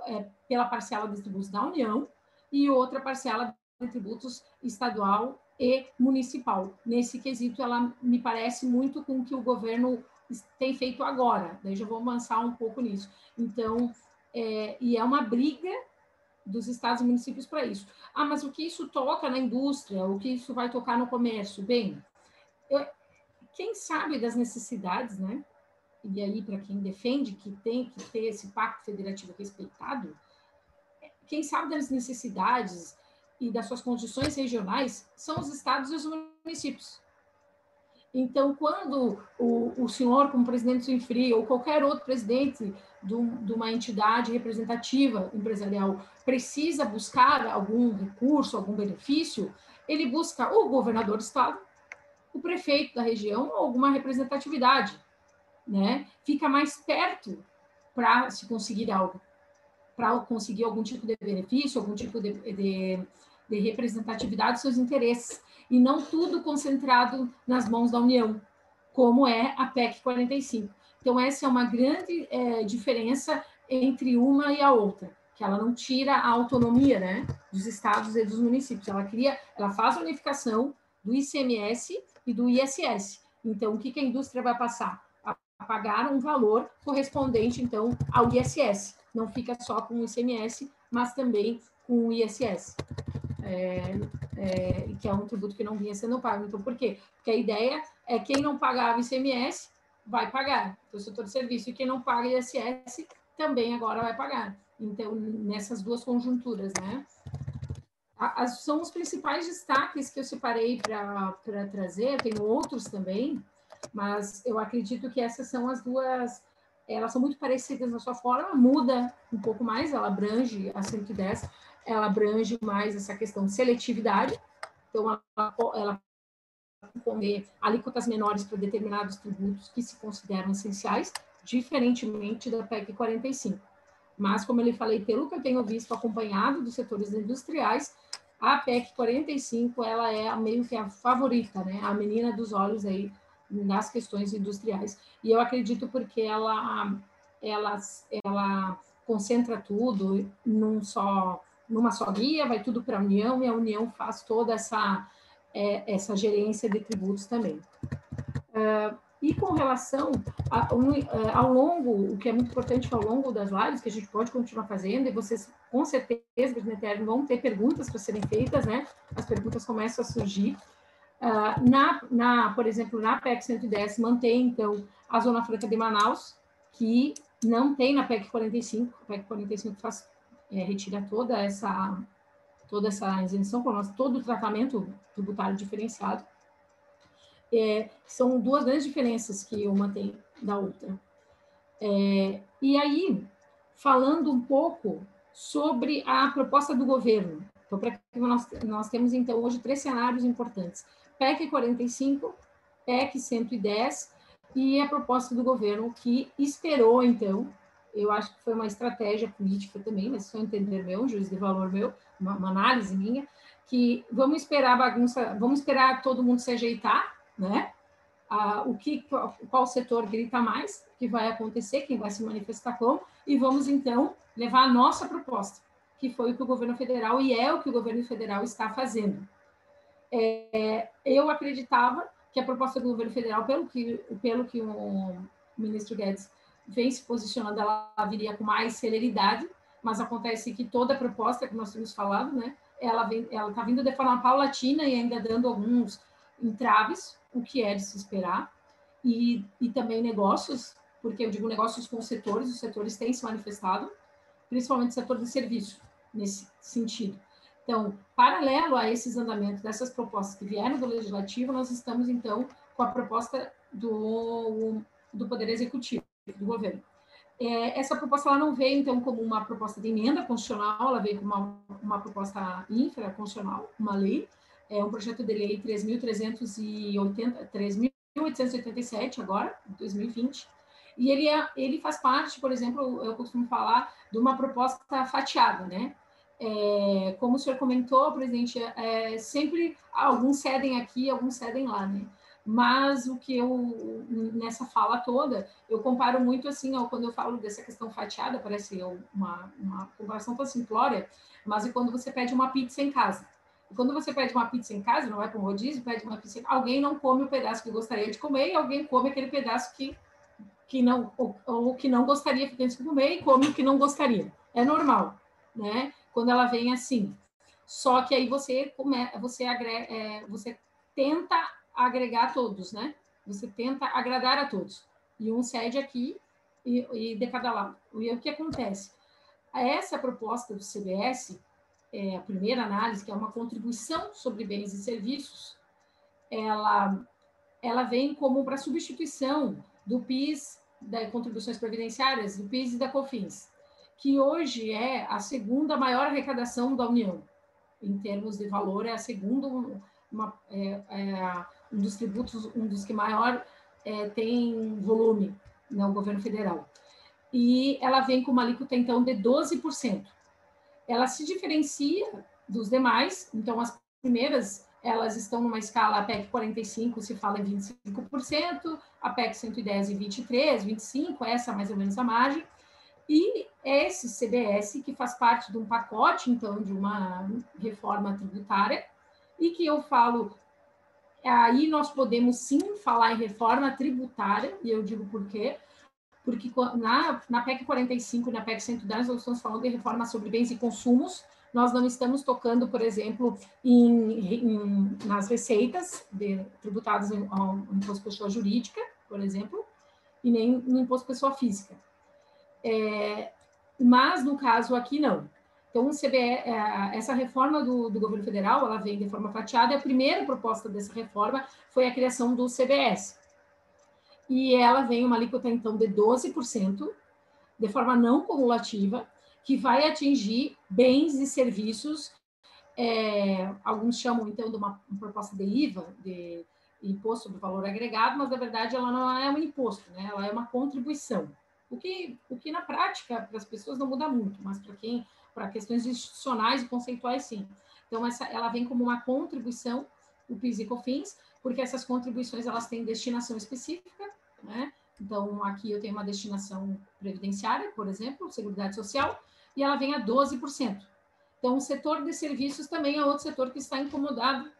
é, pela parcela dos tributos da União e outra parcela de tributos estadual e municipal. Nesse quesito, ela me parece muito com o que o governo tem feito agora. Daí já vou avançar um pouco nisso. Então, é, e é uma briga dos estados e municípios para isso. Ah, mas o que isso toca na indústria? O que isso vai tocar no comércio? Bem, eu, quem sabe das necessidades, né? E aí, para quem defende que tem que ter esse pacto federativo respeitado, quem sabe das necessidades e das suas condições regionais são os estados e os municípios. Então, quando o, o senhor, como presidente do Sinfri, ou qualquer outro presidente de, de uma entidade representativa empresarial, precisa buscar algum recurso, algum benefício, ele busca o governador do estado, o prefeito da região, ou alguma representatividade, né? Fica mais perto para se conseguir algo, para conseguir algum tipo de benefício, algum tipo de, de, de representatividade dos seus interesses e não tudo concentrado nas mãos da União, como é a PEC 45. Então, essa é uma grande é, diferença entre uma e a outra, que ela não tira a autonomia né, dos estados e dos municípios. Ela cria, ela faz a unificação do ICMS e do ISS. Então, o que, que a indústria vai passar? A pagar um valor correspondente, então, ao ISS. Não fica só com o ICMS, mas também com o ISS. É, é, que é um tributo que não vinha sendo pago. Então, por quê? Porque a ideia é quem não pagava ICMS vai pagar, o setor de serviço, e quem não paga ISS também agora vai pagar. Então, nessas duas conjunturas, né? As, são os principais destaques que eu separei para trazer, tenho outros também, mas eu acredito que essas são as duas, elas são muito parecidas na sua forma, muda um pouco mais, ela abrange a 110, ela abrange mais essa questão de seletividade, então ela, ela comer alíquotas menores para determinados tributos que se consideram essenciais, diferentemente da PEC 45. Mas, como eu falei, pelo que eu tenho visto acompanhado dos setores industriais, a PEC 45 ela é meio que a favorita, né? A menina dos olhos aí nas questões industriais. E eu acredito porque ela ela ela concentra tudo num só numa só guia, vai tudo para a União e a União faz toda essa é, essa gerência de tributos também. Uh, e com relação a, um, uh, ao longo, o que é muito importante ao longo das lives, que a gente pode continuar fazendo, e vocês com certeza, Eterno, vão ter perguntas para serem feitas, né? As perguntas começam a surgir. Uh, na, na, por exemplo, na PEC 110, mantém, então, a Zona Franca de Manaus, que não tem na PEC 45, a PEC 45 faz, é, retira toda essa toda essa isenção, por nós, todo o tratamento tributário diferenciado. É, são duas grandes diferenças que uma tem da outra. É, e aí, falando um pouco sobre a proposta do governo. Então, para que nós, nós temos, então, hoje três cenários importantes. PEC 45, PEC 110 e a proposta do governo que esperou, então, eu acho que foi uma estratégia política também, mas só entender meu, um juiz de valor meu, uma, uma análise minha, que vamos esperar a bagunça, vamos esperar todo mundo se ajeitar, né? Ah, o que, qual, qual setor grita mais, que vai acontecer, quem vai se manifestar como, e vamos então levar a nossa proposta, que foi o que o governo federal e é o que o governo federal está fazendo. É, eu acreditava que a proposta do governo federal, pelo que, pelo que o ministro Guedes vem se posicionando, ela viria com mais celeridade, mas acontece que toda proposta que nós temos falado, né, ela vem, ela está vindo de forma paulatina e ainda dando alguns entraves, o que é de se esperar, e, e também negócios, porque eu digo negócios com setores, os setores têm se manifestado, principalmente o setor de serviço, nesse sentido. Então, paralelo a esses andamentos dessas propostas que vieram do Legislativo, nós estamos, então, com a proposta do, do Poder Executivo, do governo. É, essa proposta ela não veio, então, como uma proposta de emenda constitucional, ela veio como uma, uma proposta infraconstitucional, uma lei, é um projeto de lei 3.387 agora, 2020, e ele, é, ele faz parte, por exemplo, eu costumo falar de uma proposta fatiada, né? É, como o senhor comentou, presidente, é, sempre alguns cedem aqui, alguns cedem lá, né? Mas o que eu, nessa fala toda, eu comparo muito assim, ó, quando eu falo dessa questão fatiada, parece uma, uma comparação tão simplória, mas é quando você pede uma pizza em casa. E quando você pede uma pizza em casa, não vai para um rodízio, pede uma pizza, alguém não come o pedaço que gostaria de comer e alguém come aquele pedaço que, que não, ou, ou que não gostaria de comer e come o que não gostaria. É normal, né? Quando ela vem assim. Só que aí você, come, você, agrega, é, você tenta agregar todos, né? Você tenta agradar a todos. E um cede aqui e, e de cada lado. E o que acontece? Essa proposta do CBS, é, a primeira análise, que é uma contribuição sobre bens e serviços, ela, ela vem como para substituição do PIS, das contribuições previdenciárias, do PIS e da COFINS, que hoje é a segunda maior arrecadação da União. Em termos de valor, é a segunda, uma, é, é um dos tributos, um dos que maior é, tem volume no né, governo federal. E ela vem com uma alíquota, então, de 12%. Ela se diferencia dos demais, então, as primeiras elas estão numa escala, a PEC 45 se fala em 25%, a PEC 110 em 23, 25, essa é mais ou menos a margem. E esse CBS, que faz parte de um pacote, então, de uma reforma tributária, e que eu falo, aí nós podemos sim falar em reforma tributária, e eu digo por quê, porque na, na PEC 45 e na PEC 110 nós estamos falando de reforma sobre bens e consumos, nós não estamos tocando, por exemplo, em, em, nas receitas de, tributadas ao imposto pessoa jurídica, por exemplo, e nem no imposto pessoa física. É, mas, no caso aqui, não. Então, o CBE, é, essa reforma do, do, governo federal, ela vem de forma fatiada, a primeira proposta dessa reforma foi a criação do CBS. E ela vem uma alíquota, então, de 12%, de forma não cumulativa, que vai atingir bens e serviços, é, alguns chamam então de uma, uma, proposta de IVA, de imposto sobre valor agregado, mas na verdade ela não é um imposto, né? ela é uma contribuição. O que, o que na prática para as pessoas não muda muito, mas para quem, para questões institucionais e conceituais, sim. Então essa, ela vem como uma contribuição, o PIS e COFINS, porque essas contribuições elas têm destinação específica, né? Então aqui eu tenho uma destinação previdenciária, por exemplo, seguridade social, e ela vem a 12%. Então, o setor de serviços também é outro setor que está incomodado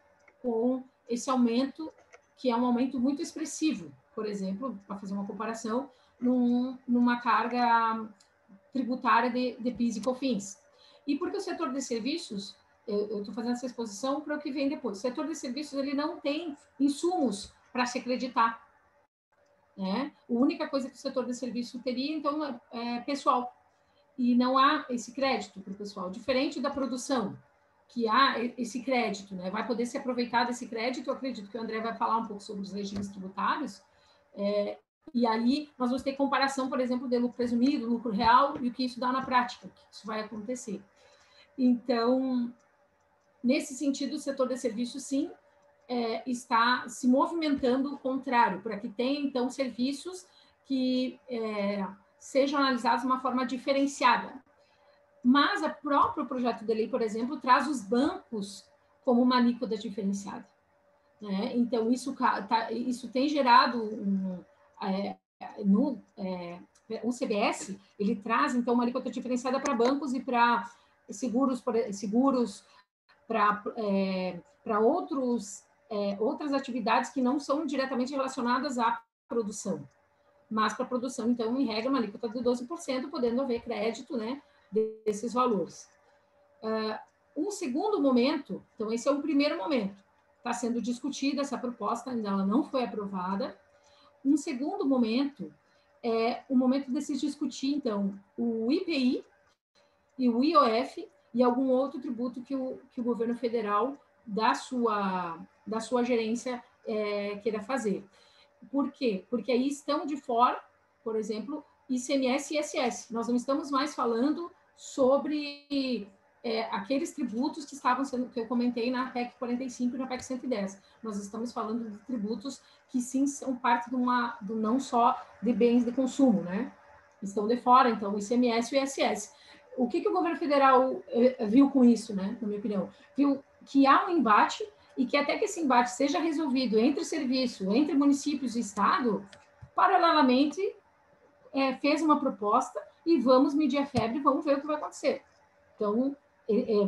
com esse aumento, que é um aumento muito expressivo. Por exemplo, para fazer uma comparação, num, numa carga tributária de, de PIS e COFINS. E porque o setor de serviços, eu estou fazendo essa exposição para o que vem depois. O setor de serviços ele não tem insumos para se acreditar. Né? A única coisa que o setor de serviços teria, então, é, é pessoal e não há esse crédito para o pessoal, diferente da produção, que há esse crédito, né? Vai poder ser aproveitado esse crédito, eu acredito que o André vai falar um pouco sobre os regimes tributários, é, e aí nós vamos ter comparação, por exemplo, de lucro presumido, lucro real, e o que isso dá na prática, que isso vai acontecer. Então, nesse sentido, o setor de serviços, sim, é, está se movimentando o contrário, para que tenha, então, serviços que... É, sejam analisados de uma forma diferenciada. Mas o próprio projeto de lei, por exemplo, traz os bancos como uma alíquota diferenciada. Né? Então, isso, tá, isso tem gerado um, é, no é, o CBS, ele traz, então, uma alíquota diferenciada para bancos e para seguros, seguros para é, outros é, outras atividades que não são diretamente relacionadas à produção mas para produção, então, em regra, uma alíquota de 12%, podendo haver crédito né, desses valores. Uh, um segundo momento, então, esse é o primeiro momento, está sendo discutida essa proposta, ainda ela não foi aprovada. Um segundo momento é o momento de se discutir, então, o IPI e o IOF e algum outro tributo que o, que o governo federal, da sua, da sua gerência, é, queira fazer. Por quê? Porque aí estão de fora, por exemplo, ICMS e ISS. Nós não estamos mais falando sobre é, aqueles tributos que estavam sendo, que eu comentei na PEC 45 e na PEC 110. Nós estamos falando de tributos que sim são parte de uma, do não só de bens de consumo, né? Estão de fora, então, o ICMS e o ISS. O que, que o governo federal eh, viu com isso, né? Na minha opinião? Viu que há um embate e que até que esse embate seja resolvido entre serviço, entre municípios e Estado, paralelamente é, fez uma proposta e vamos medir a febre, vamos ver o que vai acontecer. Então,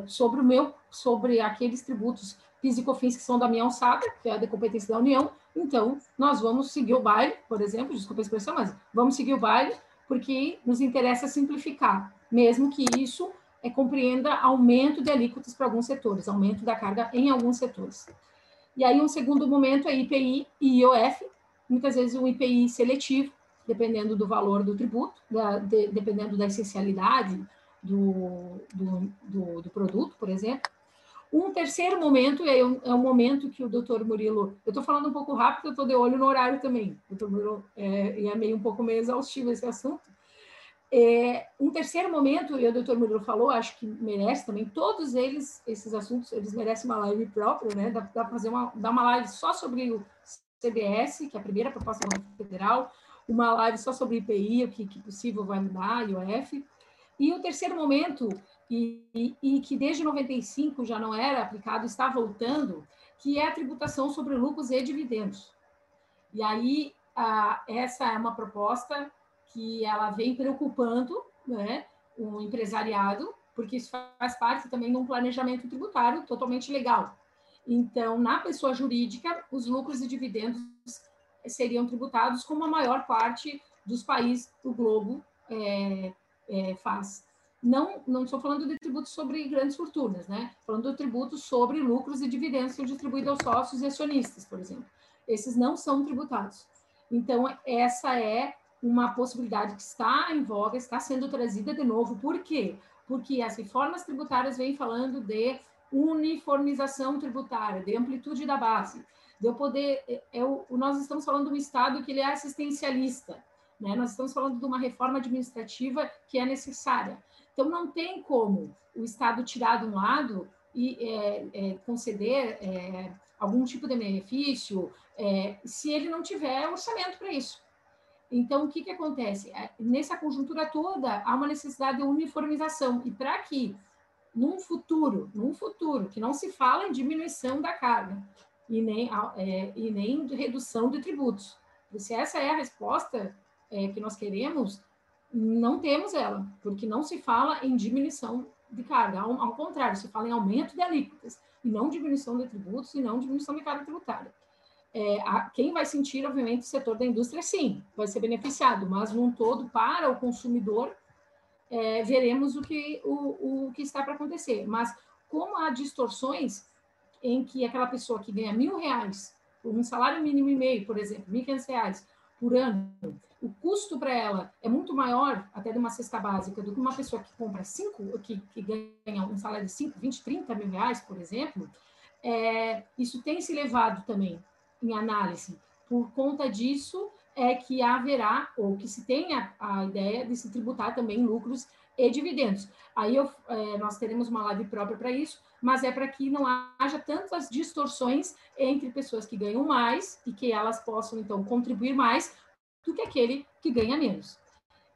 sobre o meu, sobre aqueles tributos físico-fins que são da minha alçada, que é a de competência da União, então nós vamos seguir o baile, por exemplo, desculpa a expressão, mas vamos seguir o baile, porque nos interessa simplificar, mesmo que isso é, compreenda aumento de alíquotas para alguns setores, aumento da carga em alguns setores. E aí, um segundo momento é IPI e IOF, muitas vezes um IPI seletivo, dependendo do valor do tributo, da, de, dependendo da essencialidade do, do, do, do, produto, por exemplo. Um terceiro momento é um, é um momento que o doutor Murilo. Eu estou falando um pouco rápido, eu estou de olho no horário também. Doutor Murilo, é, e é meio um pouco meio exaustivo esse assunto, é, um terceiro momento, e o doutor Murilo falou, acho que merece também, todos eles, esses assuntos, eles merecem uma live própria, né? Dá, dá para fazer uma, dar uma live só sobre o CBS, que é a primeira proposta federal, uma live só sobre IPI, o que, que possível vai mudar, IOF. E o terceiro momento, e, e, e, que desde 95 já não era aplicado, está voltando, que é a tributação sobre lucros e dividendos. E aí, a, essa é uma proposta que ela vem preocupando né, o empresariado, porque isso faz parte também de um planejamento tributário totalmente legal. Então, na pessoa jurídica, os lucros e dividendos seriam tributados como a maior parte dos países do globo é, é, faz. Não, não estou falando de tributos sobre grandes fortunas, né? Falando de tributos sobre lucros e dividendos que são distribuídos aos sócios e acionistas, por exemplo. Esses não são tributados. Então, essa é uma possibilidade que está em voga, está sendo trazida de novo. Por quê? Porque as reformas tributárias vêm falando de uniformização tributária, de amplitude da base, de eu poder. Eu, é, é nós estamos falando de um Estado que ele é assistencialista, né? nós estamos falando de uma reforma administrativa que é necessária. Então, não tem como o Estado tirar de um lado e é, é, conceder é, algum tipo de benefício é, se ele não tiver orçamento para isso. Então, o que, que acontece? É, nessa conjuntura toda, há uma necessidade de uniformização. E para que, num futuro, num futuro, que não se fala em diminuição da carga e nem, é, e nem de redução de tributos. Se essa é a resposta é, que nós queremos, não temos ela, porque não se fala em diminuição de carga. Ao, ao contrário, se fala em aumento de alíquotas, e não diminuição de tributos, e não diminuição de carga tributária é, a, quem vai sentir, obviamente, o setor da indústria, sim, vai ser beneficiado, mas num todo, para o consumidor, é, veremos o que, o, o que está para acontecer. Mas como há distorções em que aquela pessoa que ganha mil reais, um salário mínimo e meio, por exemplo, mil reais por ano, o custo para ela é muito maior, até de uma cesta básica, do que uma pessoa que compra cinco, que, que ganha um salário de 5, 20, 30 mil reais, por exemplo, é, isso tem se levado também em análise. Por conta disso, é que haverá, ou que se tenha a ideia de se tributar também lucros e dividendos. Aí eu, é, nós teremos uma live própria para isso, mas é para que não haja tantas distorções entre pessoas que ganham mais e que elas possam, então, contribuir mais do que aquele que ganha menos.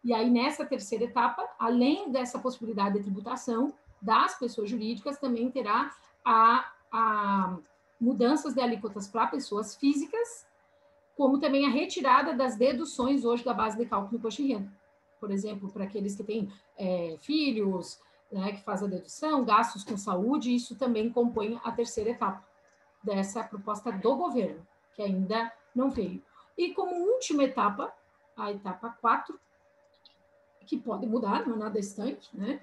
E aí, nessa terceira etapa, além dessa possibilidade de tributação das pessoas jurídicas, também terá a, a mudanças de alíquotas para pessoas físicas, como também a retirada das deduções hoje da base de cálculo do imposto de renda. Por exemplo, para aqueles que têm é, filhos, né, que fazem a dedução, gastos com saúde, isso também compõe a terceira etapa dessa proposta do governo, que ainda não veio. E como última etapa, a etapa 4, que pode mudar, não é nada distante, né?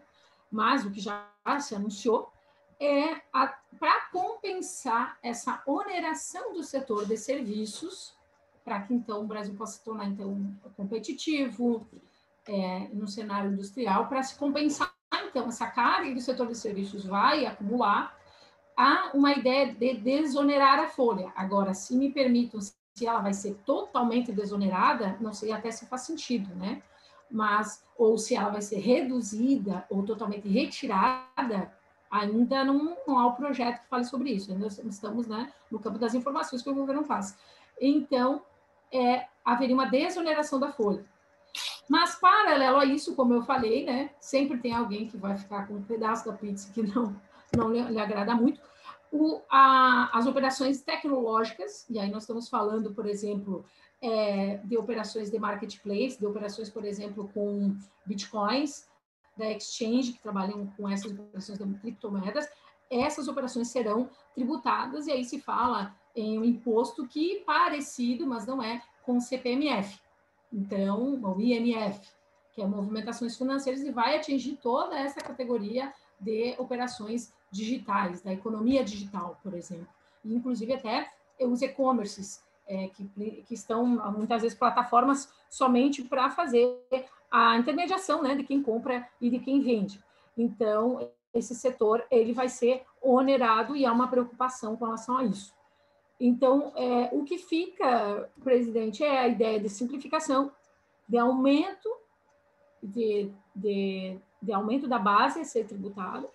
mas o que já se anunciou, é para compensar essa oneração do setor de serviços, para que então o Brasil possa se tornar então competitivo é, no cenário industrial, para se compensar então essa carga que o setor de serviços vai acumular, há uma ideia de desonerar a folha. Agora, se me permitam, se ela vai ser totalmente desonerada, não sei até se faz sentido, né? Mas, ou se ela vai ser reduzida ou totalmente retirada, ainda não, não há o um projeto que fale sobre isso, ainda estamos né, no campo das informações que o governo faz. Então, é, haveria uma desoneração da folha. Mas, paralelo a isso, como eu falei, né, sempre tem alguém que vai ficar com um pedaço da pizza que não, não lhe, lhe agrada muito. O, a, as operações tecnológicas, e aí nós estamos falando, por exemplo, é, de operações de marketplace, de operações, por exemplo, com bitcoins, da exchange, que trabalham com essas operações de criptomoedas, essas operações serão tributadas, e aí se fala em um imposto que é parecido, mas não é, com o CPMF. Então, o IMF, que é movimentações financeiras, e vai atingir toda essa categoria de operações digitais, da economia digital, por exemplo. E, inclusive, até os e-commerces, é, que, que estão, muitas vezes, plataformas somente para fazer a intermediação né, de quem compra e de quem vende. Então, esse setor ele vai ser onerado e há uma preocupação com relação a isso. Então, é, o que fica, presidente, é a ideia de simplificação, de aumento de, de, de aumento da base a ser tributado,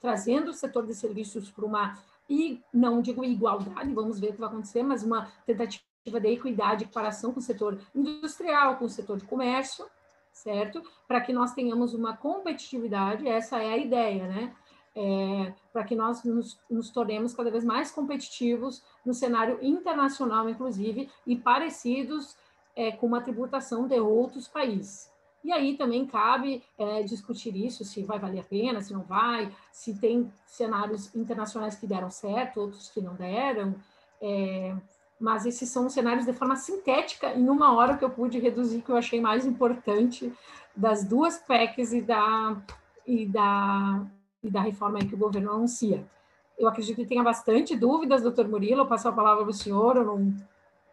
trazendo o setor de serviços para uma, e não digo igualdade, vamos ver o que vai acontecer, mas uma tentativa de equidade comparação com o setor industrial, com o setor de comércio, certo? Para que nós tenhamos uma competitividade, essa é a ideia, né? é, para que nós nos, nos, tornemos cada vez mais competitivos no cenário internacional, inclusive, e parecidos é, com uma tributação de outros países. E aí também cabe é, discutir isso, se vai valer a pena, se não vai, se tem cenários internacionais que deram certo, outros que não deram. É, mas esses são cenários de forma sintética, em uma hora que eu pude reduzir, que eu achei mais importante das duas PECs e da, e da, e da reforma que o governo anuncia. Eu acredito que tenha bastante dúvidas, doutor Murilo, eu passo a palavra para o senhor, eu não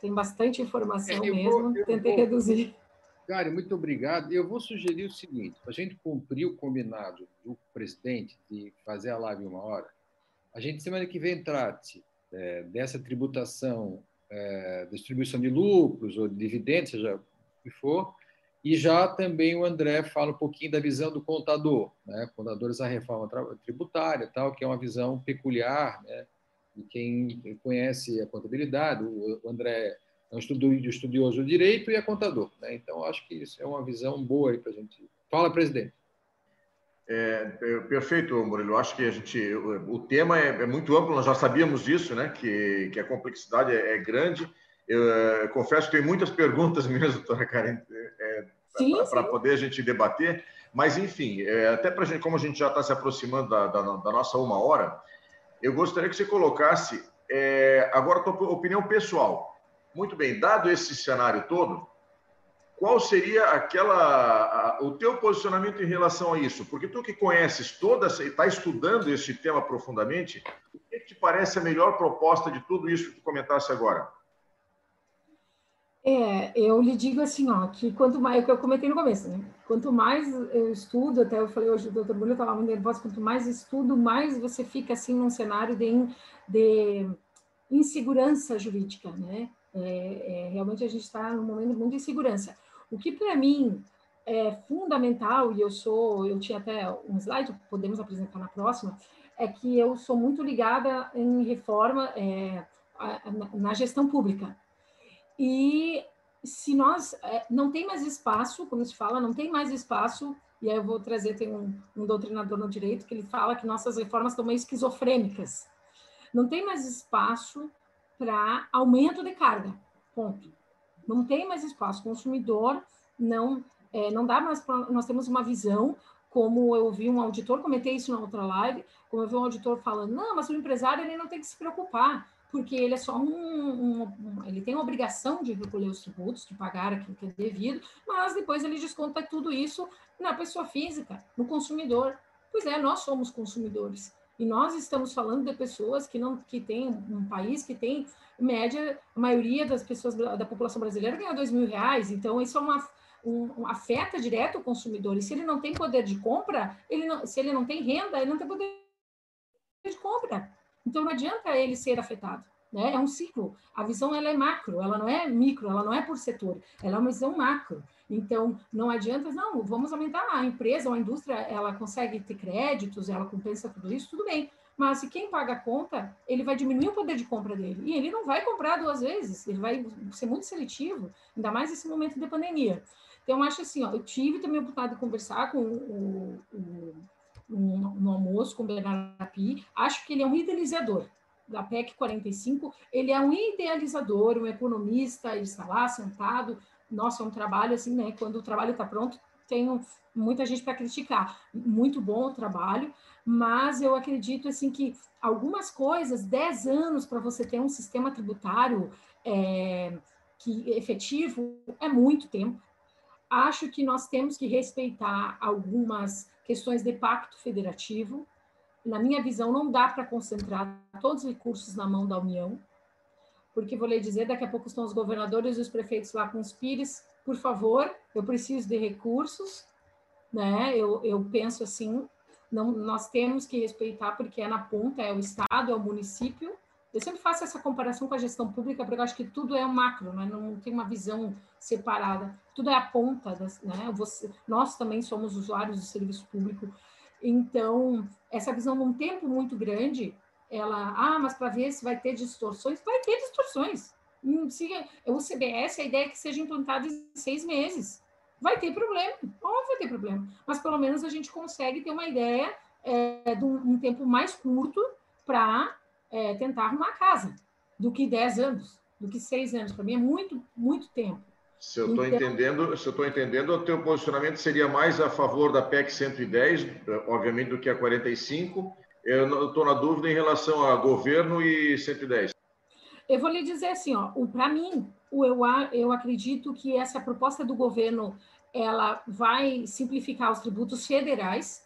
tem bastante informação é, mesmo, vou, tentei vou, reduzir. Gary, muito obrigado. Eu vou sugerir o seguinte: a gente cumprir o combinado do presidente de fazer a live uma hora, a gente semana que vem trate é, dessa tributação, é, distribuição de lucros ou de dividendos, seja o que for, e já também o André fala um pouquinho da visão do contador, né? contadores da reforma tributária, tal, que é uma visão peculiar, né? de quem conhece a contabilidade. O André é um estudioso do direito e é contador. Né? Então, acho que isso é uma visão boa para a gente. Fala, presidente. É, é, perfeito, Murilo. Acho que a gente, o, o tema é, é, muito amplo. Nós já sabíamos disso, né? Que, que a complexidade é, é grande. Eu, eu, é, confesso que tem muitas perguntas mesmo, doutora Karen, para poder a gente debater. Mas, enfim, até para gente, como a gente já está se aproximando da, da, da, nossa uma hora, eu gostaria que você colocasse agora a tua opinião pessoal muito bem, dado esse cenário todo, qual seria aquela a, o teu posicionamento em relação a isso? Porque tu que conheces toda, está estudando esse tema profundamente, o que, que te parece a melhor proposta de tudo isso que tu comentasse agora? É, eu lhe digo assim, ó, que quanto mais, é que eu comentei no começo, né? Quanto mais eu estudo, até eu falei hoje, o doutor Mulho estava muito nervoso, quanto mais estudo, mais você fica assim num cenário de, de insegurança jurídica, né? É, é, realmente a gente está num momento muito de insegurança. O que para mim é fundamental, e eu sou, eu tinha até um slide, podemos apresentar na próxima, é que eu sou muito ligada em reforma é, na gestão pública. E se nós é, não tem mais espaço, como se fala, não tem mais espaço, e aí eu vou trazer, tem um, um doutrinador no direito que ele fala que nossas reformas estão meio esquizofrênicas. Não tem mais espaço para aumento de carga. Ponto. Não tem mais espaço. Consumidor não é, não dá mais para nós temos uma visão como eu vi um auditor comentei isso na outra live, como eu vi um auditor falando, não, mas o empresário ele não tem que se preocupar, porque ele é só um, um, um, ele tem a obrigação de recolher os tributos, de pagar aquilo que é devido, mas depois ele desconta tudo isso na pessoa física, no consumidor. Pois é, nós somos consumidores. E nós estamos falando de pessoas que não que tem um país que tem média, a maioria das pessoas da população brasileira ganha dois mil reais. Então isso é uma um, um, afeta direto o consumidor. E se ele não tem poder de compra, ele não, se ele não tem renda, ele não tem poder de compra. Então não adianta ele ser afetado. Né? É um ciclo. A visão ela é macro, ela não é micro, ela não é por setor, ela é uma visão macro. Então, não adianta, não, vamos aumentar a empresa ou a indústria, ela consegue ter créditos, ela compensa tudo isso, tudo bem. Mas se quem paga a conta, ele vai diminuir o poder de compra dele. E ele não vai comprar duas vezes, ele vai ser muito seletivo, ainda mais nesse momento de pandemia. Então, eu acho assim, ó, eu tive também a oportunidade de conversar com o, o, no, no almoço com o Bernardo Api, acho que ele é um idealizador da PEC 45, ele é um idealizador, um economista, ele está lá sentado, nossa, é um trabalho assim, né? Quando o trabalho está pronto, tem muita gente para criticar. Muito bom o trabalho, mas eu acredito assim que algumas coisas, 10 anos para você ter um sistema tributário é, que efetivo é muito tempo. Acho que nós temos que respeitar algumas questões de pacto federativo. Na minha visão, não dá para concentrar todos os recursos na mão da União porque vou lhe dizer, daqui a pouco estão os governadores e os prefeitos lá com os pires, por favor, eu preciso de recursos, né? Eu, eu penso assim, não, nós temos que respeitar porque é na ponta, é o estado, é o município. Eu sempre faço essa comparação com a gestão pública porque eu acho que tudo é macro, né? não tem uma visão separada. Tudo é a ponta, das, né? Você, nós também somos usuários do serviço público. Então, essa visão num tempo muito grande, ela, ah, mas para ver se vai ter distorções, vai ter distorções. Hum, se, o CBS, a ideia é que seja implantado em seis meses. Vai ter problema, óbvio vai ter problema, mas pelo menos a gente consegue ter uma ideia é, de um, um tempo mais curto para é, tentar arrumar a casa, do que 10 anos, do que 6 anos. Para mim é muito, muito tempo. Se eu estou então, entendendo, se eu entendendo, o teu posicionamento seria mais a favor da PEC 110, obviamente, do que a 45. Eu estou na dúvida em relação a governo e 110. Eu vou lhe dizer assim, ó, para mim, eu, eu acredito que essa proposta do governo ela vai simplificar os tributos federais.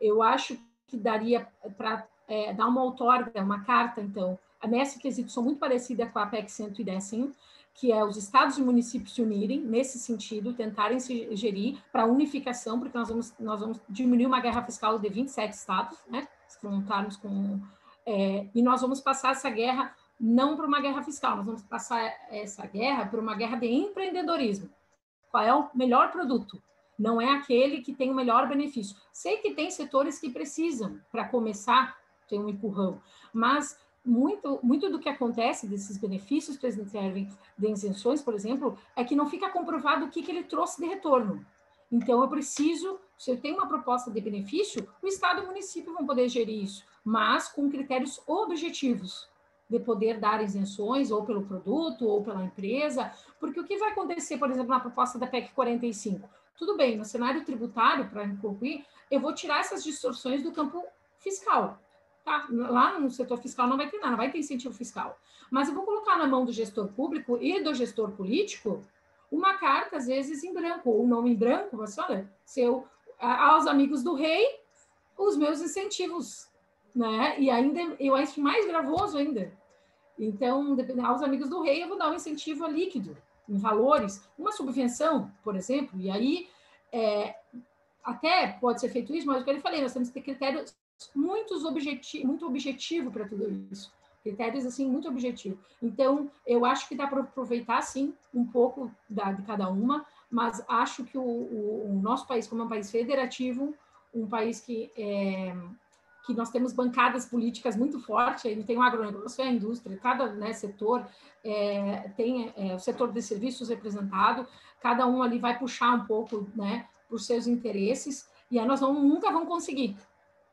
Eu acho que daria para é, dar uma outorga, uma carta, então, nesse quesito são muito parecida com a PEC 110, sim, que é os estados e municípios se unirem nesse sentido, tentarem se gerir para unificação, porque nós vamos, nós vamos diminuir uma guerra fiscal de 27 estados, né? Se contarmos com. É, e nós vamos passar essa guerra não para uma guerra fiscal, nós vamos passar essa guerra para uma guerra de empreendedorismo. Qual é o melhor produto? Não é aquele que tem o melhor benefício. Sei que tem setores que precisam, para começar, ter um empurrão, mas muito, muito do que acontece desses benefícios servem de isenções, por exemplo, é que não fica comprovado o que, que ele trouxe de retorno. Então, eu preciso, se eu tenho uma proposta de benefício, o Estado e o município vão poder gerir isso, mas com critérios objetivos de poder dar isenções ou pelo produto ou pela empresa, porque o que vai acontecer, por exemplo, na proposta da PEC 45? Tudo bem, no cenário tributário, para concluir, eu vou tirar essas distorções do campo fiscal. Tá? Lá no setor fiscal não vai ter nada, não vai ter incentivo fiscal. Mas eu vou colocar na mão do gestor público e do gestor político uma carta, às vezes, em branco, ou nome em branco, você olha, seu, aos amigos do rei, os meus incentivos, né? E ainda, eu acho mais gravoso ainda, então, aos amigos do rei, eu vou dar um incentivo líquido, em valores, uma subvenção, por exemplo, e aí é, até pode ser feito isso, mas o que eu falei, nós temos que ter critérios muito, objeti muito objetivo para tudo isso. Critérios, assim, muito objetivo. Então, eu acho que dá para aproveitar, sim, um pouco da, de cada uma, mas acho que o, o, o nosso país, como é um país federativo, um país que é, que nós temos bancadas políticas muito fortes, aí tem o agronegócio, a indústria, cada né, setor é, tem é, o setor de serviços representado, cada um ali vai puxar um pouco né, por seus interesses, e aí nós nunca vamos conseguir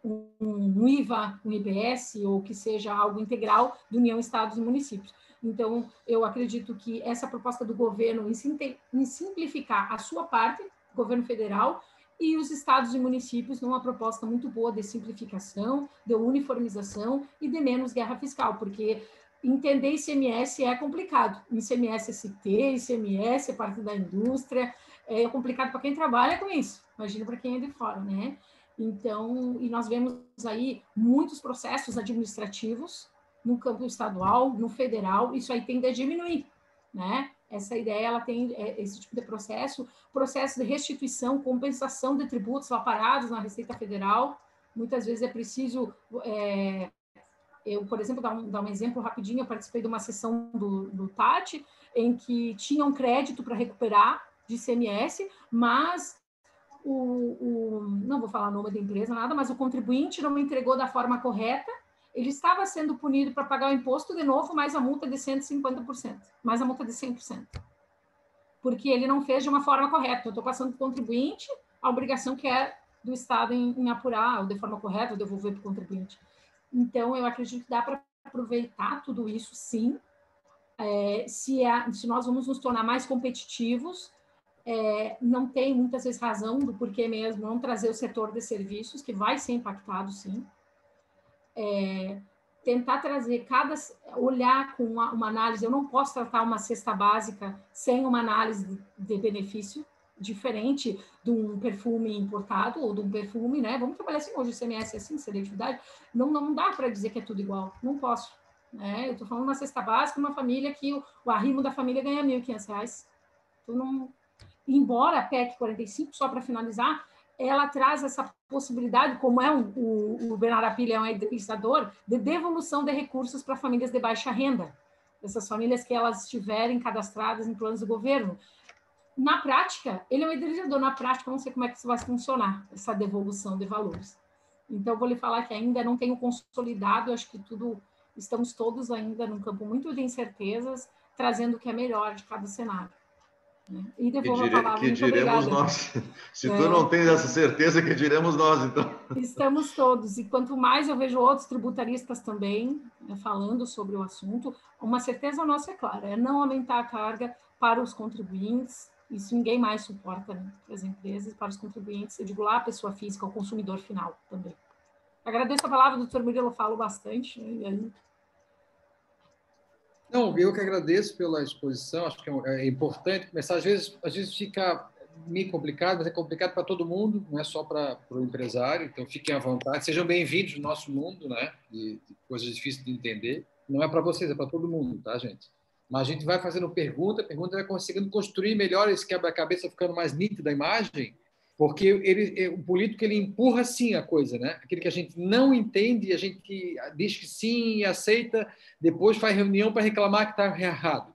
um, IVA, um IBS, ou que seja algo integral do União, Estados e Municípios. Então, eu acredito que essa proposta do governo em simplificar a sua parte, governo federal, e os estados e municípios numa proposta muito boa de simplificação, de uniformização e de menos guerra fiscal, porque entender ICMS é complicado. ICMS ST, ICMS é parte da indústria, é complicado para quem trabalha com isso. Imagina para quem é de fora, né? Então, e nós vemos aí muitos processos administrativos no campo estadual, no federal, isso aí tende a diminuir, né? Essa ideia ela tem é, esse tipo de processo, processo de restituição, compensação de tributos lá parados na Receita Federal. Muitas vezes é preciso. É, eu, por exemplo, dar um, dar um exemplo rapidinho, eu participei de uma sessão do, do TAT, em que tinha um crédito para recuperar de ICMS, mas o, o, não vou falar nome da empresa, nada, mas o contribuinte não entregou da forma correta ele estava sendo punido para pagar o imposto de novo, mais a multa de 150%, mais a multa de 100%. Porque ele não fez de uma forma correta. Eu estou passando para o contribuinte a obrigação que é do Estado em, em apurar, ou de forma correta, ou devolver para o contribuinte. Então, eu acredito que dá para aproveitar tudo isso, sim. É, se, é, se nós vamos nos tornar mais competitivos, é, não tem muitas vezes razão do porquê mesmo não trazer o setor de serviços, que vai ser impactado, sim é, tentar trazer cada olhar com uma, uma, análise. Eu não posso tratar uma cesta básica sem uma análise de, benefício diferente de um perfume importado ou de um perfume, né? Vamos trabalhar assim hoje o CMS assim, seletividade. Não, não dá para dizer que é tudo igual. Não posso. Né? Eu estou falando uma cesta básica, uma família que o, o arrimo da família ganha R$ 1.500. Então, não, embora a PEC 45, só para finalizar, ela traz essa possibilidade, como é um, o, o Bernardo Pilha é um idealizador, de devolução de recursos para famílias de baixa renda, essas famílias que elas estiverem cadastradas em planos do governo. Na prática, ele é um idealizador, na prática, não sei como é que isso vai funcionar, essa devolução de valores. Então, vou lhe falar que ainda não tenho consolidado, acho que tudo, estamos todos ainda num campo muito de incertezas, trazendo o que é melhor de cada cenário. Né? E devolvo que, dire, a palavra. Que diremos obrigada. nós. Se é. tu não tens essa certeza, que diremos nós, então. Estamos todos. E quanto mais eu vejo outros tributaristas também né, falando sobre o assunto, uma certeza nossa é clara: é não aumentar a carga para os contribuintes. Isso ninguém mais suporta né, para as empresas, para os contribuintes. Eu digo lá a pessoa física, o consumidor final também. Agradeço a palavra, doutor Murilo, falo bastante. Né, e aí não, eu que agradeço pela exposição, acho que é, é importante começar. Às vezes, às vezes fica meio complicado, mas é complicado para todo mundo, não é só para o empresário, então fiquem à vontade. Sejam bem-vindos no nosso mundo, né? De, de coisas difíceis de entender. Não é para vocês, é para todo mundo, tá, gente? Mas a gente vai fazendo pergunta, pergunta vai conseguindo construir melhor esse quebra-cabeça, ficando mais nítido a imagem, porque ele, o político ele empurra sim a coisa, né? Aquilo que a gente não entende, a gente diz que sim e aceita, depois faz reunião para reclamar que está errado.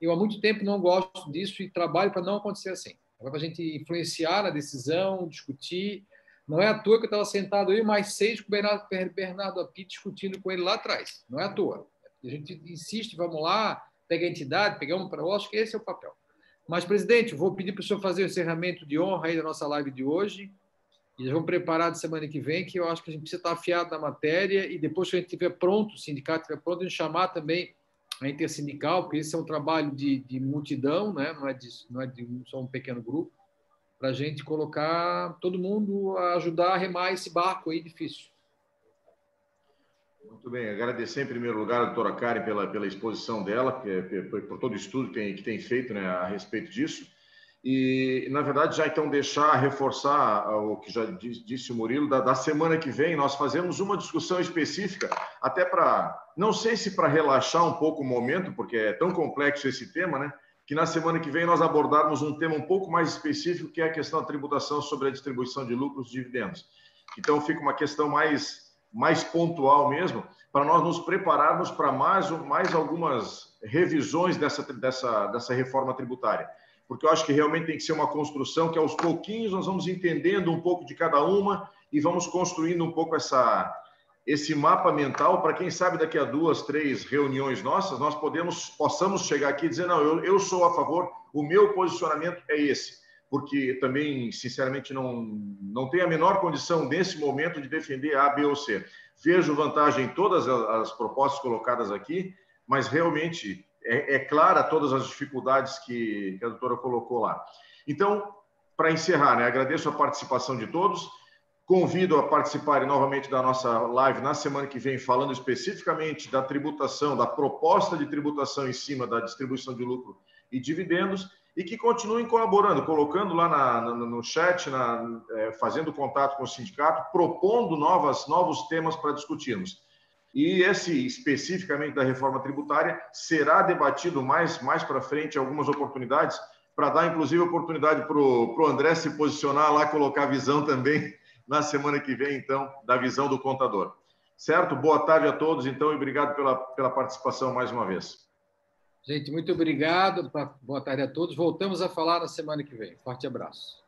Eu há muito tempo não gosto disso e trabalho para não acontecer assim. É para a gente influenciar na decisão, discutir. Não é à toa que eu estava sentado e mais seis com o Bernardo, Bernardo Api discutindo com ele lá atrás. Não é à toa. A gente insiste, vamos lá, pega a entidade, pegamos para o que esse é o papel. Mas, presidente, vou pedir para o senhor fazer o encerramento de honra aí da nossa live de hoje. E já vamos preparar de semana que vem, que eu acho que a gente precisa estar afiado na matéria. E depois que a gente estiver pronto, o sindicato estiver pronto, a gente chamar também a intersindical, porque esse é um trabalho de, de multidão, né? não é, de, não é de só um pequeno grupo, para a gente colocar todo mundo a ajudar a remar esse barco aí difícil. Muito bem, agradecer em primeiro lugar a doutora Karen pela, pela exposição dela, por, por todo o estudo que tem, que tem feito né, a respeito disso. E, na verdade, já então deixar, reforçar o que já disse o Murilo, da, da semana que vem nós fazemos uma discussão específica, até para, não sei se para relaxar um pouco o momento, porque é tão complexo esse tema, né? Que na semana que vem nós abordarmos um tema um pouco mais específico, que é a questão da tributação sobre a distribuição de lucros e dividendos. Então, fica uma questão mais mais pontual mesmo, para nós nos prepararmos para mais, mais algumas revisões dessa, dessa, dessa reforma tributária. Porque eu acho que realmente tem que ser uma construção que aos pouquinhos nós vamos entendendo um pouco de cada uma e vamos construindo um pouco essa, esse mapa mental para quem sabe daqui a duas, três reuniões nossas, nós podemos, possamos chegar aqui e dizer, não, eu, eu sou a favor, o meu posicionamento é esse porque também, sinceramente, não, não tenho a menor condição nesse momento de defender A, B ou C. Vejo vantagem em todas as propostas colocadas aqui, mas realmente é, é clara todas as dificuldades que, que a doutora colocou lá. Então, para encerrar, né, agradeço a participação de todos. Convido a participarem novamente da nossa live na semana que vem, falando especificamente da tributação, da proposta de tributação em cima da distribuição de lucro e dividendos e que continuem colaborando, colocando lá na, na, no chat, na, é, fazendo contato com o sindicato, propondo novas, novos temas para discutirmos. E esse, especificamente da reforma tributária, será debatido mais, mais para frente algumas oportunidades, para dar, inclusive, oportunidade para o André se posicionar lá, colocar a visão também na semana que vem, então, da visão do contador. Certo? Boa tarde a todos, então, e obrigado pela, pela participação mais uma vez. Gente, muito obrigado. Boa tarde a todos. Voltamos a falar na semana que vem. Forte abraço.